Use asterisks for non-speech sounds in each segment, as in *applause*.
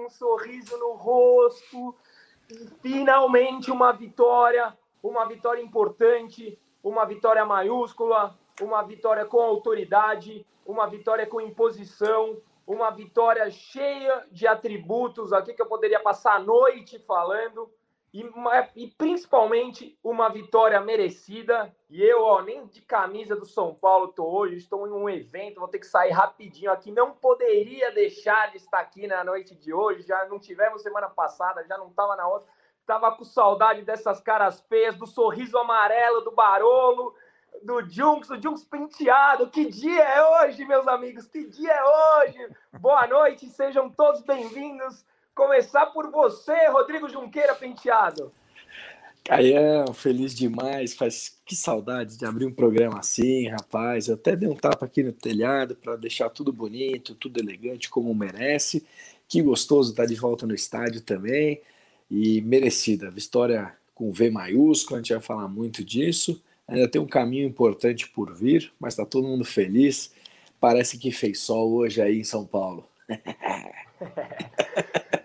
com um sorriso no rosto. Finalmente uma vitória, uma vitória importante, uma vitória maiúscula, uma vitória com autoridade, uma vitória com imposição, uma vitória cheia de atributos aqui que eu poderia passar a noite falando e, e, principalmente uma vitória merecida. E eu, ó, nem de camisa do São Paulo tô hoje, estou em um evento, vou ter que sair rapidinho aqui. Não poderia deixar de estar aqui na noite de hoje. Já não tivemos semana passada, já não estava na outra. Tava com saudade dessas caras feias, do sorriso amarelo do Barolo, do Junks, do Junks penteado. Que dia é hoje, meus amigos? Que dia é hoje? Boa noite, sejam todos bem-vindos Começar por você, Rodrigo Junqueira Penteado. Caião, feliz demais. Faz que saudade de abrir um programa assim, rapaz. Eu até dei um tapa aqui no telhado para deixar tudo bonito, tudo elegante como merece. Que gostoso estar de volta no estádio também. E merecida. Vitória com V maiúsculo, a gente vai falar muito disso. Ainda tem um caminho importante por vir, mas está todo mundo feliz. Parece que fez sol hoje aí em São Paulo. *laughs*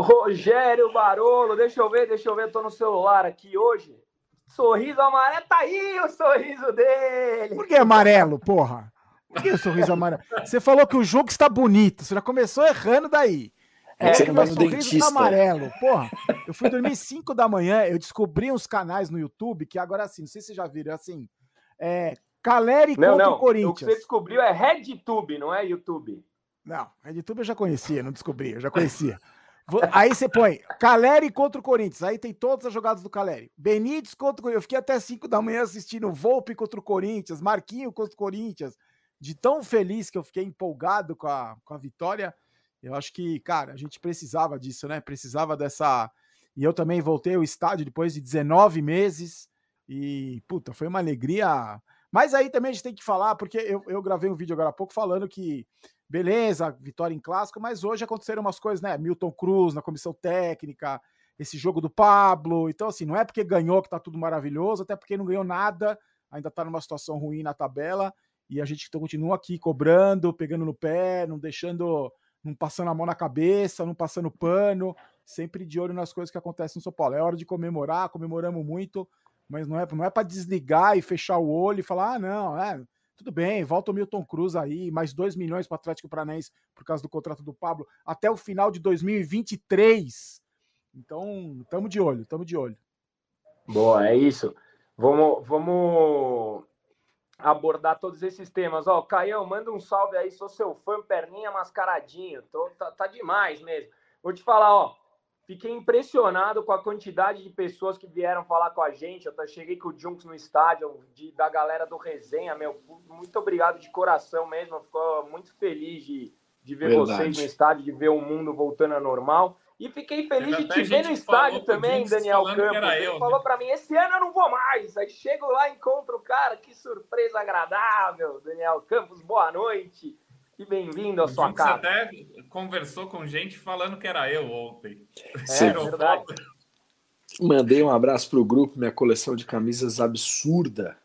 Rogério Barolo, deixa eu ver, deixa eu ver, eu tô no celular aqui hoje. Sorriso amarelo, tá aí o sorriso dele. Por que amarelo, porra? Por que o sorriso amarelo? Você falou que o jogo está bonito, você já começou errando daí. É, você não sorriso dentista. Tá amarelo, porra. Eu fui dormir 5 da manhã, eu descobri uns canais no YouTube que agora assim, não sei se vocês já viram, assim, é Caleri não, contra não, o Corinthians. O que você descobriu é RedTube, não é YouTube. Não, RedTube eu já conhecia, não descobri, eu já conhecia. Aí você põe Caleri contra o Corinthians. Aí tem todas as jogadas do Caleri. Benítez contra o Corinthians. Eu fiquei até 5 da manhã assistindo Volpe contra o Corinthians, Marquinho contra o Corinthians. De tão feliz que eu fiquei empolgado com a, com a vitória. Eu acho que, cara, a gente precisava disso, né? Precisava dessa. E eu também voltei ao estádio depois de 19 meses. E, puta, foi uma alegria. Mas aí também a gente tem que falar, porque eu, eu gravei um vídeo agora há pouco falando que beleza, vitória em clássico, mas hoje aconteceram umas coisas, né? Milton Cruz na comissão técnica, esse jogo do Pablo. Então, assim, não é porque ganhou que tá tudo maravilhoso, até porque não ganhou nada, ainda tá numa situação ruim na tabela. E a gente continua aqui cobrando, pegando no pé, não deixando, não passando a mão na cabeça, não passando pano, sempre de olho nas coisas que acontecem no São Paulo. É hora de comemorar, comemoramos muito, mas não é, não é para desligar e fechar o olho e falar, ah, não, é tudo bem, volta o Milton Cruz aí, mais 2 milhões para o Atlético Paranaense por causa do contrato do Pablo até o final de 2023. Então, estamos de olho, estamos de olho. Boa, é isso. Vamos, vamos abordar todos esses temas. Ó, Caião, manda um salve aí, sou seu fã, perninha mascaradinho. Tô, tá, tá demais mesmo. Vou te falar, ó, Fiquei impressionado com a quantidade de pessoas que vieram falar com a gente. Eu cheguei com o Junks no estádio, de, da galera do Resenha, meu. Muito obrigado de coração mesmo. Ficou muito feliz de, de ver Verdade. vocês no estádio, de ver o mundo voltando ao normal. E fiquei feliz de te ver no estádio também, Daniel Campos. Ele eu, falou né? para mim: esse ano eu não vou mais. Aí chego lá, encontro o cara. Que surpresa agradável, Daniel Campos. Boa noite e bem-vindo à sua casa. Você até conversou com gente falando que era eu ontem. É, é verdade. Mandei um abraço para o grupo, minha coleção de camisas absurda.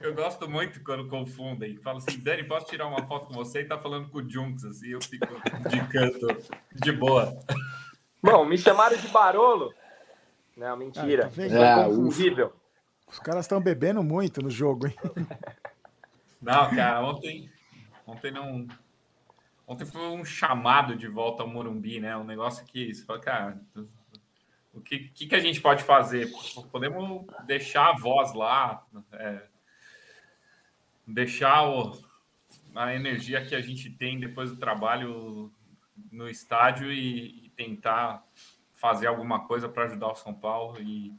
Eu gosto muito quando confundem. Falo assim, Dani, posso tirar uma foto com você? E tá falando com o Junks, assim, eu fico de canto, de boa. Bom, me chamaram de Barolo. Não, mentira. Ah, tá é, confundível. Os caras estão bebendo muito no jogo, hein? Não, cara, ontem Ontem não. Ontem foi um chamado de volta ao Morumbi, né? Um negócio que você fala, cara, o que, que, que, a gente pode fazer? Podemos deixar a voz lá, é, deixar o, a energia que a gente tem depois do trabalho no estádio e, e tentar fazer alguma coisa para ajudar o São Paulo. E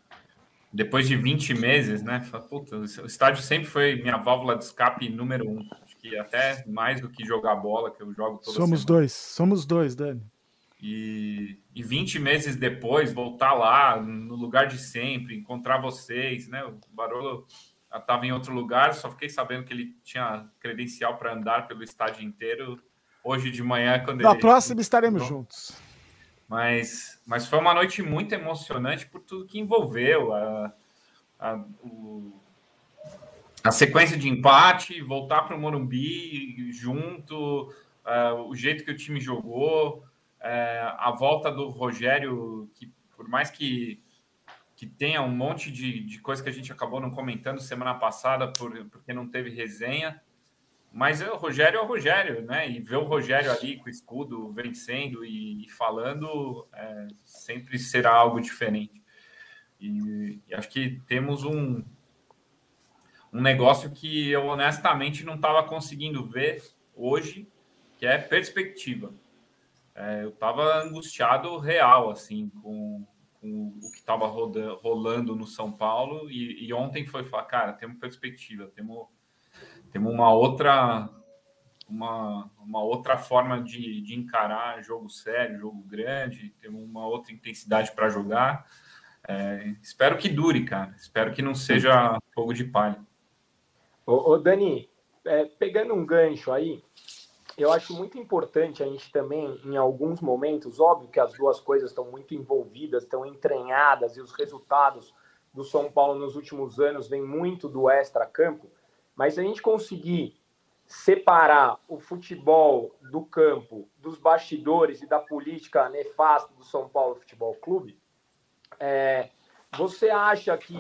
depois de 20 meses, né? Puta, o estádio sempre foi minha válvula de escape número um que até mais do que jogar bola, que eu jogo toda Somos semana. dois, somos dois, Dani. E, e 20 meses depois, voltar lá, no lugar de sempre, encontrar vocês, né? O Barolo estava em outro lugar, só fiquei sabendo que ele tinha credencial para andar pelo estádio inteiro hoje de manhã. Quando Na ele... próxima estaremos juntos. Mas, mas foi uma noite muito emocionante por tudo que envolveu a, a, o, a sequência de empate, voltar para o Morumbi junto, uh, o jeito que o time jogou, uh, a volta do Rogério, que por mais que, que tenha um monte de, de coisa que a gente acabou não comentando semana passada, por, porque não teve resenha, mas o Rogério é o Rogério, né? E ver o Rogério ali com o escudo vencendo e, e falando é, sempre será algo diferente. E, e acho que temos um, um negócio que eu honestamente não estava conseguindo ver hoje, que é perspectiva. É, eu estava angustiado real, assim, com, com o que estava rolando no São Paulo, e, e, ontem foi falar, cara, temos perspectiva, temos, temos uma outra uma, uma outra forma de, de encarar jogo sério, jogo grande, temos uma outra intensidade para jogar. É, espero que dure, cara. Espero que não seja fogo de palha. Ô, ô Dani, é, pegando um gancho aí, eu acho muito importante a gente também, em alguns momentos, óbvio que as duas coisas estão muito envolvidas, estão entranhadas, e os resultados do São Paulo nos últimos anos vêm muito do extra-campo, mas se a gente conseguir separar o futebol do campo, dos bastidores e da política nefasta do São Paulo Futebol Clube, é, você acha que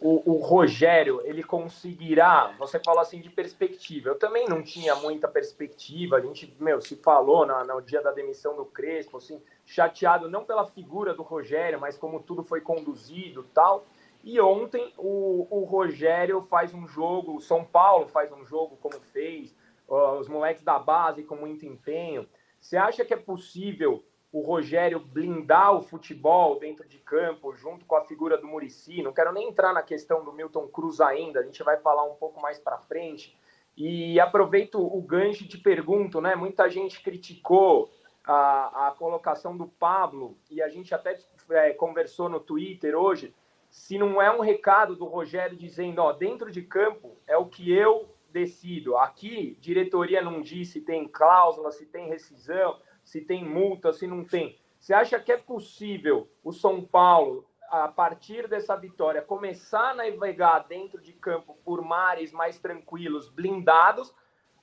o, o, Rogério ele conseguirá? Você falou assim de perspectiva. Eu também não tinha muita perspectiva. A gente, meu, se falou no, no dia da demissão do Crespo, assim, chateado não pela figura do Rogério, mas como tudo foi conduzido, tal. E ontem o, o Rogério faz um jogo, o São Paulo faz um jogo como fez, os moleques da base com muito empenho. Você acha que é possível o Rogério blindar o futebol dentro de campo, junto com a figura do Murici. Não quero nem entrar na questão do Milton Cruz ainda, a gente vai falar um pouco mais para frente. E aproveito o gancho e te pergunto, né? Muita gente criticou a, a colocação do Pablo, e a gente até é, conversou no Twitter hoje, se não é um recado do Rogério dizendo, ó, dentro de campo é o que eu decido. Aqui, diretoria não diz se tem cláusula, se tem rescisão se tem multa, se não tem. Você acha que é possível o São Paulo, a partir dessa vitória, começar a navegar dentro de campo por mares mais tranquilos, blindados?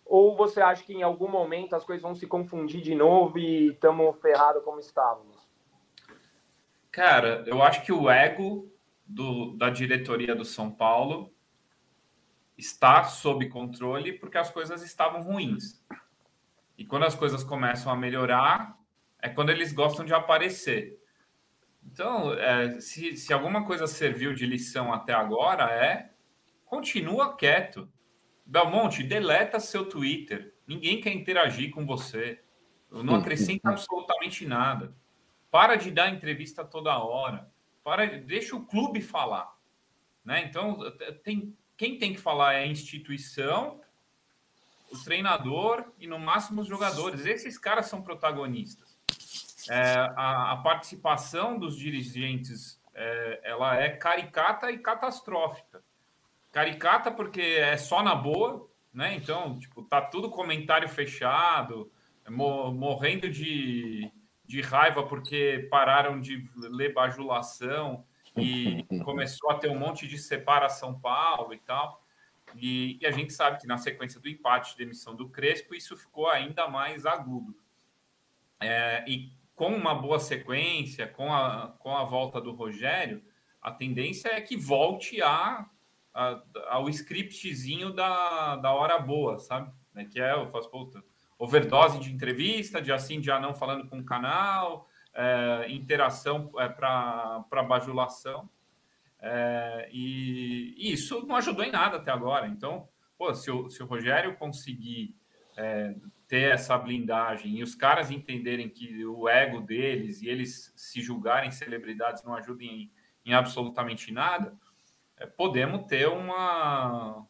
Ou você acha que em algum momento as coisas vão se confundir de novo e estamos ferrados como estávamos? Cara, eu acho que o ego do, da diretoria do São Paulo está sob controle porque as coisas estavam ruins. E quando as coisas começam a melhorar, é quando eles gostam de aparecer. Então, é, se, se alguma coisa serviu de lição até agora, é continua quieto. Belmonte, deleta seu Twitter. Ninguém quer interagir com você. Não acrescenta absolutamente nada. Para de dar entrevista toda hora. Para, deixa o clube falar. Né? Então, tem, quem tem que falar é a instituição o treinador e no máximo os jogadores. Esses caras são protagonistas. É, a, a, participação dos dirigentes é, ela é caricata e catastrófica. Caricata porque é só na boa, né? Então, tipo, tá tudo comentário fechado, morrendo de, de raiva porque pararam de ler bajulação e *laughs* começou a ter um monte de separação Paulo e tal. E, e, a gente sabe que na sequência do empate de demissão do Crespo, isso ficou ainda mais agudo. É, e com uma boa sequência, com a, com a volta do Rogério, a tendência é que volte a, a ao scriptzinho da, da hora boa, sabe? Né? Que é, eu faço, overdose de entrevista, de assim, de não falando com o canal, é, interação é, para bajulação. É, e, e, isso não ajudou em nada até agora. Então, pô, se, o, se o Rogério conseguir é, ter essa blindagem e os caras entenderem que o ego deles e eles se julgarem celebridades não ajudem em, em absolutamente nada, é, podemos ter uma,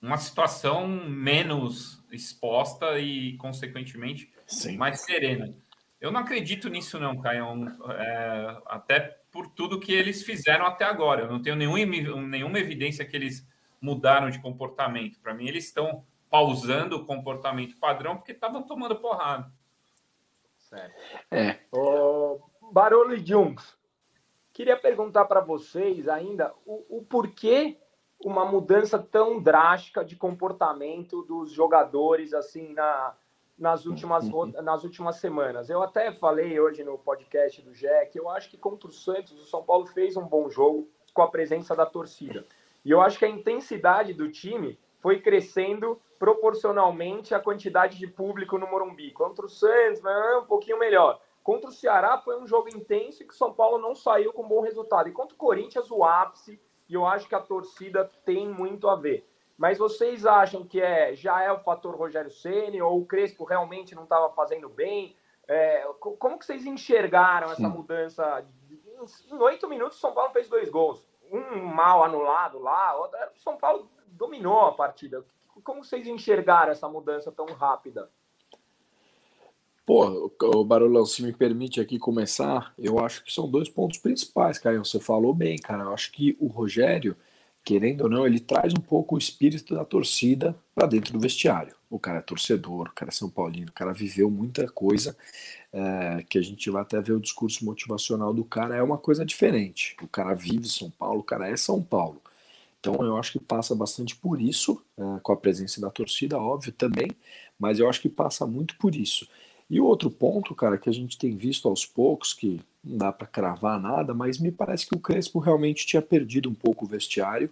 uma situação menos exposta e, consequentemente, Sim. mais serena. Eu não acredito nisso, não, Caio. É, até por tudo que eles fizeram até agora. Eu não tenho nenhum, nenhuma evidência que eles mudaram de comportamento. Para mim, eles estão pausando o comportamento padrão porque estavam tomando porrada. Certo. É. O Barolo e Jungs, queria perguntar para vocês ainda o, o porquê uma mudança tão drástica de comportamento dos jogadores assim na, nas últimas, nas últimas semanas. Eu até falei hoje no podcast do Jack, eu acho que contra o Santos, o São Paulo fez um bom jogo com a presença da torcida. E eu acho que a intensidade do time foi crescendo proporcionalmente à quantidade de público no Morumbi. Contra o Santos, um pouquinho melhor. Contra o Ceará foi um jogo intenso e que o São Paulo não saiu com bom resultado. E contra o Corinthians, o ápice, e eu acho que a torcida tem muito a ver. Mas vocês acham que é, já é o fator Rogério Ceni ou o Crespo realmente não estava fazendo bem? É, como que vocês enxergaram essa mudança? Em oito minutos, o São Paulo fez dois gols. Um mal anulado lá, o São Paulo dominou a partida. Como vocês enxergaram essa mudança tão rápida? Pô, o Barulhão, se me permite aqui começar, eu acho que são dois pontos principais, Caio. Você falou bem, cara. Eu acho que o Rogério, querendo ou não, ele traz um pouco o espírito da torcida para dentro do vestiário. O cara é torcedor, o cara é São Paulino, o cara viveu muita coisa é, que a gente vai até ver o discurso motivacional do cara, é uma coisa diferente. O cara vive São Paulo, o cara é São Paulo. Então eu acho que passa bastante por isso, é, com a presença da torcida, óbvio também, mas eu acho que passa muito por isso. E o outro ponto, cara, que a gente tem visto aos poucos, que não dá para cravar nada, mas me parece que o Crespo realmente tinha perdido um pouco o vestiário.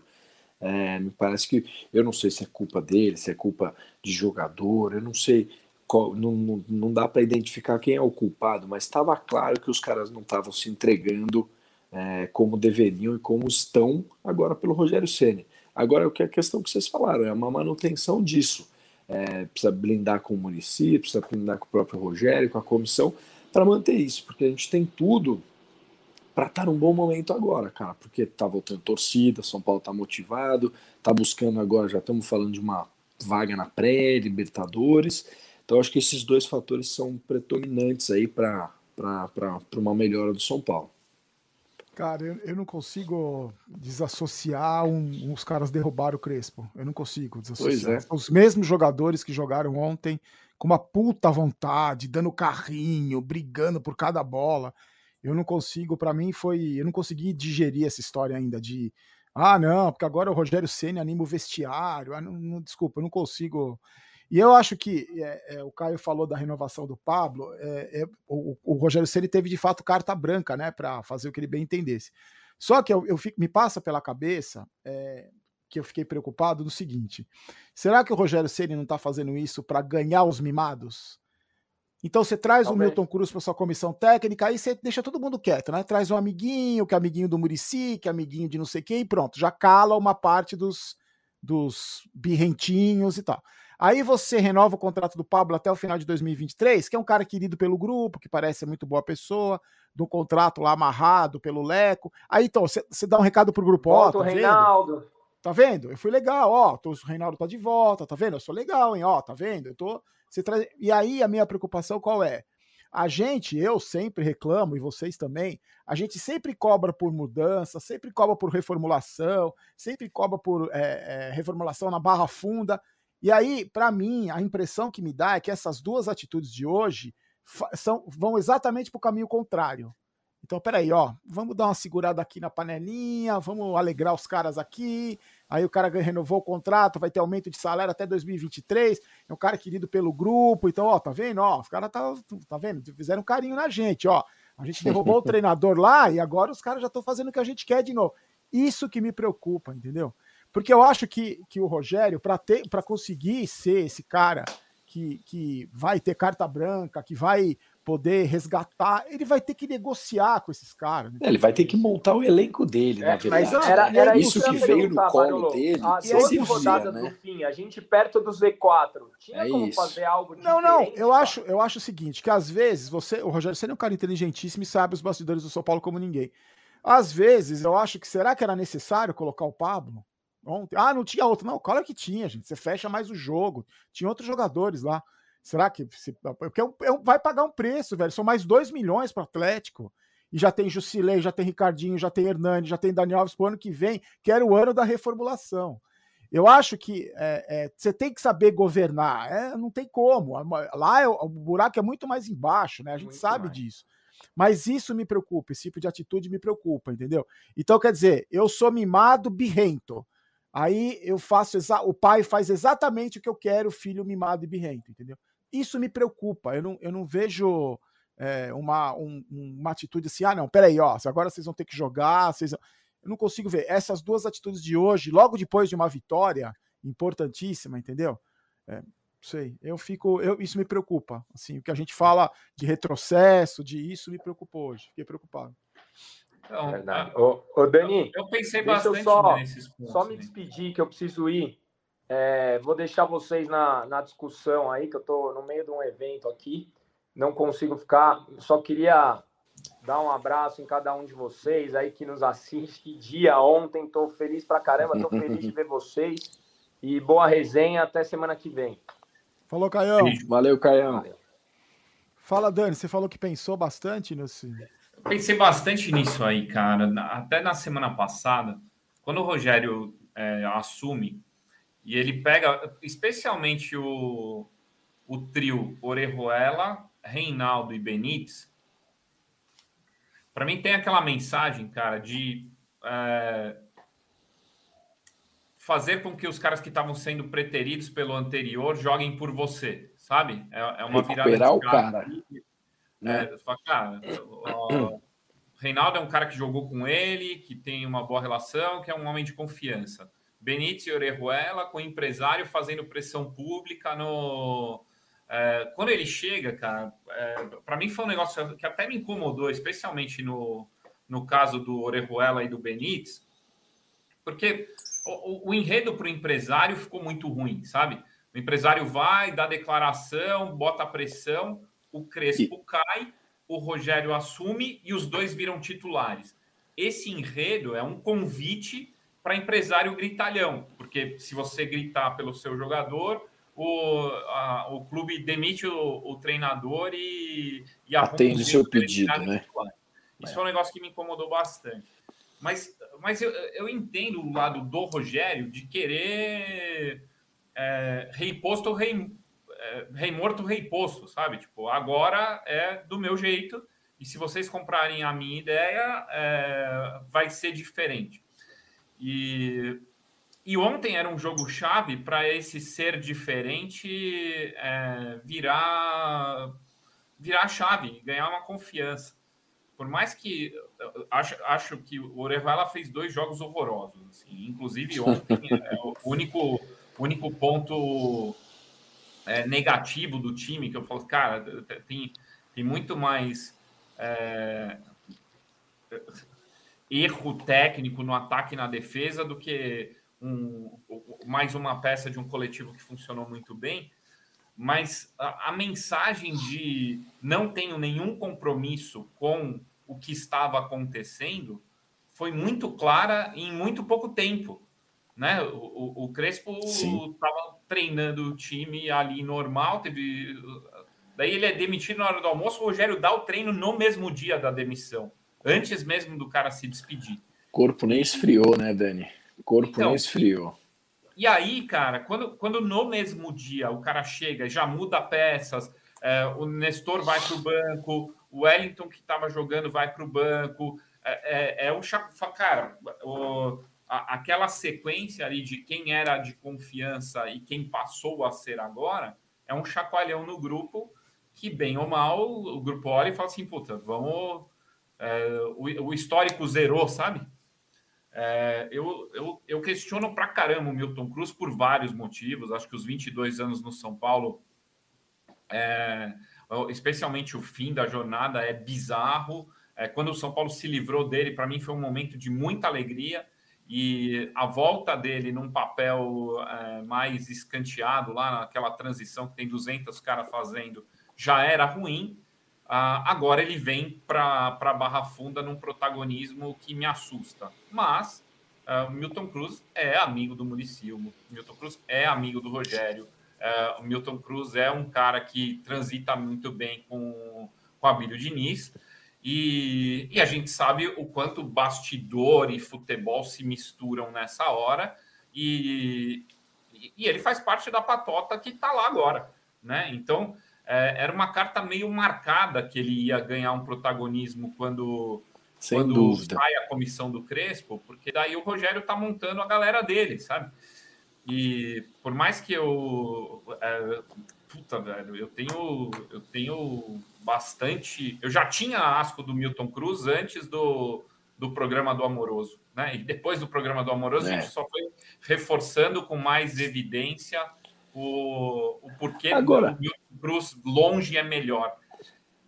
É, me parece que, eu não sei se é culpa dele, se é culpa de jogador, eu não sei, qual, não, não, não dá para identificar quem é o culpado, mas estava claro que os caras não estavam se entregando é, como deveriam e como estão agora pelo Rogério Ceni. Agora, o que é a questão que vocês falaram é uma manutenção disso é, precisa blindar com o município, precisa blindar com o próprio Rogério, com a comissão, para manter isso, porque a gente tem tudo para estar tá num bom momento agora, cara, porque tá voltando torcida, São Paulo tá motivado, tá buscando agora, já estamos falando de uma vaga na pré-Libertadores, então acho que esses dois fatores são predominantes aí para uma melhora do São Paulo. Cara, eu, eu não consigo desassociar um, uns caras derrubar o Crespo. Eu não consigo desassociar. É. Os mesmos jogadores que jogaram ontem com uma puta vontade, dando carrinho, brigando por cada bola. Eu não consigo, para mim foi, eu não consegui digerir essa história ainda de ah, não, porque agora o Rogério Ceni anima o vestiário. Ah, não, não, desculpa, eu não consigo e eu acho que é, é, o Caio falou da renovação do Pablo, é, é o, o, Rogério Ceni teve de fato carta branca, né, para fazer o que ele bem entendesse. Só que eu, eu fico, me passa pela cabeça é, que eu fiquei preocupado no seguinte: será que o Rogério Ceni não está fazendo isso para ganhar os mimados? Então você traz Talvez. o Milton Cruz para sua comissão técnica, aí você deixa todo mundo quieto, né? Traz um amiguinho, que é amiguinho do Murici, que é amiguinho de não sei quem, e pronto, já cala uma parte dos, dos birrentinhos e tal. Aí você renova o contrato do Pablo até o final de 2023, que é um cara querido pelo grupo, que parece muito boa pessoa, do contrato lá amarrado pelo Leco. Aí então, você dá um recado pro grupo, ó, tá Reinaldo. Vendo? Tá vendo? Eu fui legal, ó, tô, o Reinaldo tá de volta, tá vendo? Eu sou legal, hein, ó, tá vendo? Eu tô, você traz... E aí a minha preocupação qual é? A gente, eu sempre reclamo, e vocês também, a gente sempre cobra por mudança, sempre cobra por reformulação, sempre cobra por é, é, reformulação na barra funda, e aí, para mim, a impressão que me dá é que essas duas atitudes de hoje são, vão exatamente para o caminho contrário. Então, peraí, ó, vamos dar uma segurada aqui na panelinha, vamos alegrar os caras aqui. Aí o cara renovou o contrato, vai ter aumento de salário até 2023. É um cara querido pelo grupo. Então, ó, tá vendo? Ó, os caras tá, tá vendo? Fizeram um carinho na gente, ó. A gente derrubou o *laughs* treinador lá e agora os caras já estão fazendo o que a gente quer de novo. Isso que me preocupa, entendeu? Porque eu acho que, que o Rogério, para conseguir ser esse cara que, que vai ter carta branca, que vai poder resgatar, ele vai ter que negociar com esses caras. Né? Ele vai ter que montar o elenco dele, é, na verdade. Mas era, era isso, isso que veio no colo dele. A 12 rodadas né? no fim, a gente perto do Z4. Tinha é como isso. fazer algo Não, não, eu acho, eu acho o seguinte, que às vezes você, o Rogério, você é um cara inteligentíssimo e sabe os bastidores do São Paulo como ninguém. Às vezes, eu acho que será que era necessário colocar o Pablo? Ontem. Ah, não tinha outro. Não, claro que tinha, gente. Você fecha mais o jogo. Tinha outros jogadores lá. Será que. Se, porque é é vai pagar um preço, velho. São mais 2 milhões para o Atlético. E já tem Jusilei, já tem Ricardinho, já tem Hernani, já tem Daniel Alves pro ano que vem, que era o ano da reformulação. Eu acho que é, é, você tem que saber governar. É, não tem como. Lá é, o buraco é muito mais embaixo, né? A gente muito sabe mais. disso. Mas isso me preocupa, esse tipo de atitude me preocupa, entendeu? Então, quer dizer, eu sou mimado birrento. Aí eu faço o pai faz exatamente o que eu quero, o filho mimado e birrento, entendeu? Isso me preocupa. Eu não, eu não vejo é, uma, um, uma atitude assim, ah, não, peraí, ó, agora vocês vão ter que jogar, vocês... eu não consigo ver. Essas duas atitudes de hoje, logo depois de uma vitória importantíssima, entendeu? É, sei, eu fico, eu, isso me preocupa. Assim, o que a gente fala de retrocesso, de isso me preocupou hoje. Fiquei preocupado. Então, Verdade. Ô, ô, Dani, eu pensei bastante eu só, nesses pontos. Só me despedir, que eu preciso ir. É, vou deixar vocês na, na discussão aí, que eu estou no meio de um evento aqui. Não consigo ficar. Só queria dar um abraço em cada um de vocês aí que nos assiste. Que dia ontem, estou feliz pra caramba, estou feliz de ver *laughs* vocês. E boa resenha, até semana que vem. Falou, Caião. Valeu, Caião. Fala, Dani, você falou que pensou bastante nesse. Pensei bastante nisso aí, cara. Até na semana passada, quando o Rogério é, assume e ele pega, especialmente o, o trio Orejuela, Reinaldo e Benítez, para mim tem aquela mensagem, cara, de é, fazer com que os caras que estavam sendo preteridos pelo anterior joguem por você, sabe? É, é uma Recuperar virada. o cara. Né? É, fala, cara, o Reinaldo é um cara que jogou com ele, que tem uma boa relação, que é um homem de confiança. Benítez e Orejuela com o empresário fazendo pressão pública no. É, quando ele chega, cara, é, para mim foi um negócio que até me incomodou, especialmente no, no caso do Orejuela e do Benítez, porque o, o enredo para o empresário ficou muito ruim, sabe? O empresário vai, dá declaração, bota pressão, o Crespo e... cai, o Rogério assume e os dois viram titulares. Esse enredo é um convite para empresário gritalhão, porque se você gritar pelo seu jogador, o, a, o clube demite o, o treinador e, e atende o seu pedido, né? Isso é. um negócio que me incomodou bastante. Mas, mas eu, eu entendo o lado do Rogério de querer é, rei posto, rei, é, rei morto, rei posto, sabe? Tipo, agora é do meu jeito e se vocês comprarem a minha ideia, é, vai ser diferente. E, e ontem era um jogo chave para esse ser diferente é, virar virar chave, ganhar uma confiança por mais que acho, acho que o Orevala fez dois jogos horrorosos, assim, inclusive ontem é o único, único ponto é, negativo do time que eu falo, cara, tem, tem muito mais é, erro técnico no ataque e na defesa do que um, mais uma peça de um coletivo que funcionou muito bem mas a, a, mensagem de não tenho nenhum compromisso com o que estava acontecendo foi muito clara em muito pouco tempo. Né? O, o Crespo estava treinando o time ali normal, teve. Daí ele é demitido na hora do almoço, o Rogério dá o treino no mesmo dia da demissão, antes mesmo do cara se despedir. O corpo nem esfriou, né, Dani? O corpo então, nem esfriou. E aí, cara, quando, quando no mesmo dia o cara chega e já muda peças, é, o Nestor vai para o banco, o Wellington que estava jogando vai para o banco. É, é, é um cara, o, a, aquela sequência ali de quem era de confiança e quem passou a ser agora é um chacoalhão no grupo que, bem ou mal, o grupo olha e fala assim: puta, vamos. É, o, o, histórico zerou, sabe? É, eu, eu, eu questiono pra caramba o Milton Cruz por vários motivos. Acho que os 22 anos no São Paulo é, especialmente o fim da jornada, é bizarro. É, quando o São Paulo se livrou dele, para mim foi um momento de muita alegria e a volta dele num papel é, mais escanteado, lá naquela transição que tem 200 caras fazendo, já era ruim. Ah, agora ele vem para a Barra Funda num protagonismo que me assusta. Mas ah, Milton Cruz é amigo do Muricy, Milton Cruz é amigo do Rogério. Uh, o Milton Cruz é um cara que transita muito bem com, com Abílio Diniz. E, e, a gente sabe o quanto bastidor e futebol se misturam nessa hora. E, e ele faz parte da patota que está lá agora. Né? Então, é, era uma carta meio marcada que ele ia ganhar um protagonismo quando Sem quando dúvida. sai a comissão do Crespo, porque daí o Rogério tá montando a galera dele, sabe? E por mais que eu. É, puta, velho, eu tenho, eu tenho bastante. Eu já tinha asco do Milton Cruz antes do, do programa do Amoroso, né? E depois do programa do Amoroso, é. a gente só foi reforçando com mais evidência o, o porquê Agora. do Milton Cruz longe é melhor.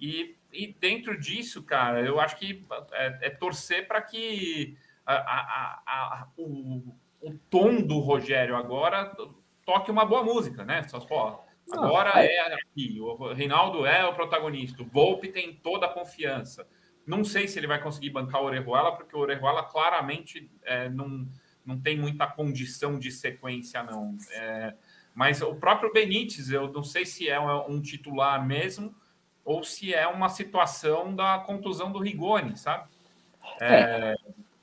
E, e dentro disso, cara, eu acho que é, é torcer para que a, a, a, o, o tom do Rogério agora toque uma boa música, né? Só, pô, agora é aqui, o Reinaldo é o protagonista, o Volpe tem toda a confiança. Não sei se ele vai conseguir bancar o Orejuela, porque o Orejuela claramente é, não, não tem muita condição de sequência, não. É, mas o próprio Benítez, eu não sei se é um titular mesmo ou se é uma situação da contusão do Rigoni, sabe? É,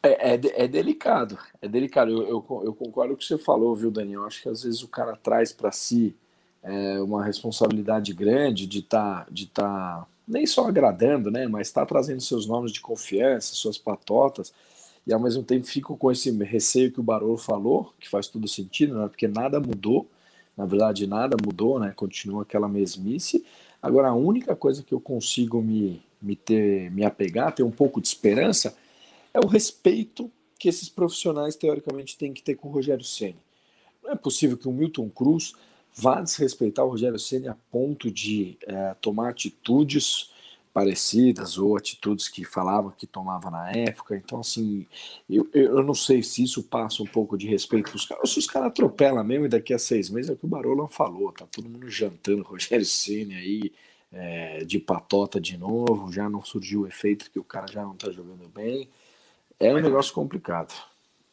é, é, é delicado, é delicado. Eu, eu, eu, concordo com o que você falou, viu, Daniel? Acho que às vezes o cara traz para si é, uma responsabilidade grande de estar, tá, de tá, nem só agradando, né? Mas está trazendo seus nomes de confiança, suas patotas e ao mesmo tempo fico com esse receio que o Barolo falou, que faz todo sentido, né? porque nada mudou, na verdade nada mudou, né? continua aquela mesmice. Agora a única coisa que eu consigo me, me, ter, me apegar, ter um pouco de esperança, é o respeito que esses profissionais teoricamente têm que ter com o Rogério Ceni. Não é possível que o Milton Cruz vá desrespeitar o Rogério Ceni a ponto de é, tomar atitudes parecidas ou atitudes que falavam que tomava na época. Então, assim, eu, eu não sei se isso passa um pouco de respeito para os caras, ou se os caras atropelam mesmo e daqui a seis meses é o que o Barolo falou, tá todo mundo jantando Rogério Ceni aí é, de patota de novo, já não surgiu o efeito que o cara já não tá jogando bem. É um negócio complicado.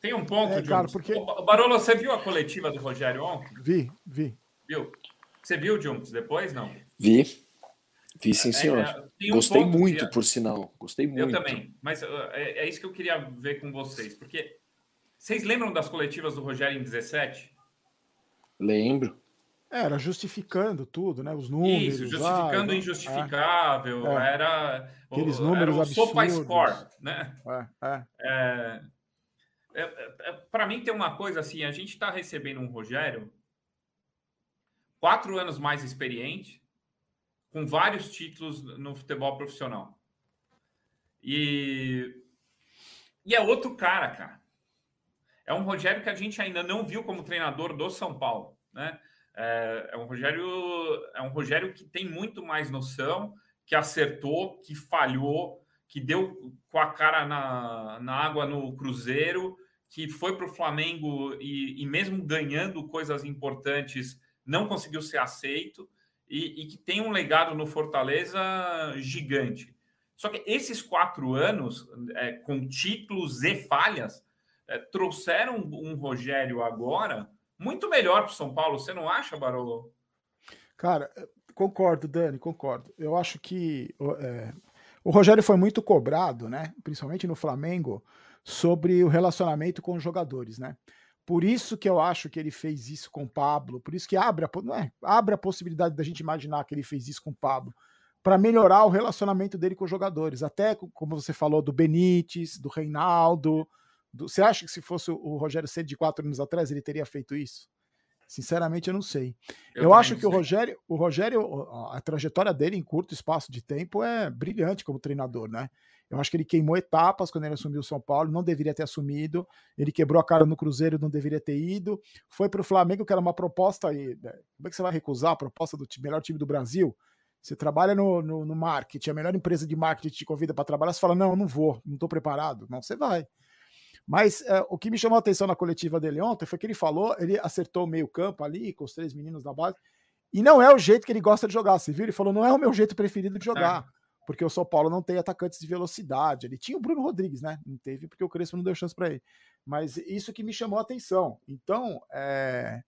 Tem um ponto, é, cara, porque... Barolo, você viu a coletiva do Rogério ontem? Vi, vi. Viu? Você viu, Juntos, depois, não? Vi. Vi sim, é, senhor. É, um Gostei muito, que... por sinal. Gostei muito. Eu também. Mas uh, é, é, isso que eu queria ver com vocês. Porque vocês lembram das coletivas do Rogério em 17? Lembro. Era justificando tudo, né? Os números. Isso, justificando o ah, injustificável. É. Era. Aqueles números era o absurdos. Score, né? É, é. é Para mim, tem uma coisa assim: a gente está recebendo um Rogério quatro anos mais experiente com vários títulos no futebol profissional. E, e é outro cara, cara. É um Rogério que a gente ainda não viu como treinador do São Paulo, né? É, é um Rogério, é um Rogério que tem muito mais noção, que acertou, que falhou, que deu com a cara na, na água no Cruzeiro, que foi para o Flamengo e, e mesmo ganhando coisas importantes não conseguiu ser aceito e, e que tem um legado no Fortaleza gigante. Só que esses quatro anos, é, com títulos e falhas, é, trouxeram um Rogério agora muito melhor para o São Paulo. Você não acha, Barolo? Cara, concordo, Dani, concordo. Eu acho que é, o Rogério foi muito cobrado, né? Principalmente no Flamengo, sobre o relacionamento com os jogadores, né? Por isso que eu acho que ele fez isso com o Pablo, por isso que abre a, não é, abre a possibilidade da gente imaginar que ele fez isso com o Pablo, para melhorar o relacionamento dele com os jogadores. Até, como você falou, do Benítez, do Reinaldo. Do, você acha que se fosse o Rogério Ceni de quatro anos atrás, ele teria feito isso? Sinceramente, eu não sei. Eu, eu acho que sei. o Rogério, o Rogério, a trajetória dele em curto espaço de tempo é brilhante como treinador, né? Eu acho que ele queimou etapas quando ele assumiu o São Paulo, não deveria ter assumido. Ele quebrou a cara no Cruzeiro, não deveria ter ido. Foi para o Flamengo, que era uma proposta. Né? Como é que você vai recusar a proposta do melhor time do Brasil? Você trabalha no, no, no marketing, a melhor empresa de marketing te convida para trabalhar, você fala: não, não vou, não estou preparado. Não, você vai. Mas é, o que me chamou a atenção na coletiva dele ontem foi que ele falou, ele acertou o meio-campo ali, com os três meninos da base, e não é o jeito que ele gosta de jogar. Você viu? Ele falou: não é o meu jeito preferido de jogar. É porque o São Paulo não tem atacantes de velocidade. Ele tinha o Bruno Rodrigues, né? Não teve porque o Crespo não deu chance para ele. Mas isso que me chamou a atenção. Então, é,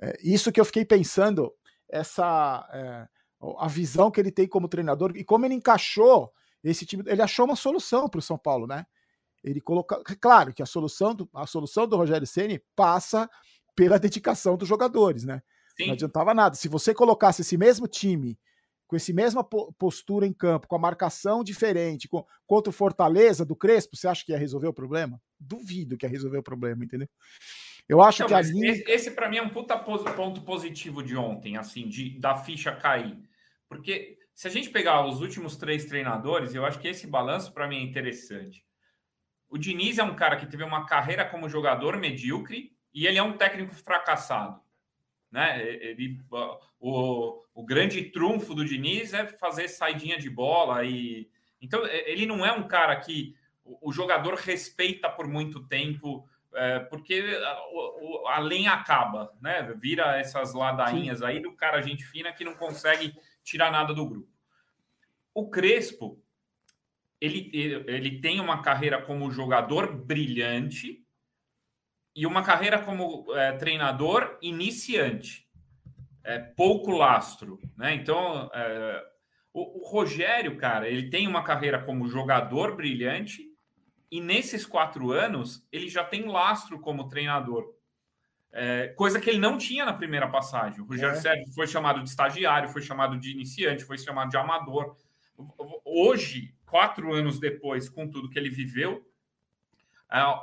é isso que eu fiquei pensando, essa é, a visão que ele tem como treinador e como ele encaixou esse time. Ele achou uma solução para o São Paulo, né? Ele coloca, claro que a solução do, a solução do Rogério Ceni passa pela dedicação dos jogadores, né? Sim. Não adiantava nada. Se você colocasse esse mesmo time com esse mesma postura em campo, com a marcação diferente, com, contra o Fortaleza do Crespo, você acha que ia resolver o problema? Duvido que ia resolver o problema, entendeu? Eu acho que a linha... Esse, esse para mim é um puta ponto positivo de ontem, assim, de da ficha cair. Porque se a gente pegar os últimos três treinadores, eu acho que esse balanço para mim é interessante. O Diniz é um cara que teve uma carreira como jogador medíocre e ele é um técnico fracassado. Né? Ele, o, o grande trunfo do Diniz é fazer saidinha de bola e então ele não é um cara que o jogador respeita por muito tempo é, porque a, a, lenha acaba, né? Vira essas ladainhas Sim. aí do cara gente fina que não consegue tirar nada do grupo. O Crespo, ele, ele tem uma carreira como jogador brilhante e uma carreira como é, treinador iniciante. É, pouco lastro, né? Então, é, o, o Rogério, cara, ele tem uma carreira como jogador brilhante e nesses quatro anos, ele já tem lastro como treinador. É, coisa que ele não tinha na primeira passagem. O Rogério é. Sérgio foi chamado de estagiário, foi chamado de iniciante, foi chamado de amador. Hoje, quatro anos depois, com tudo que ele viveu,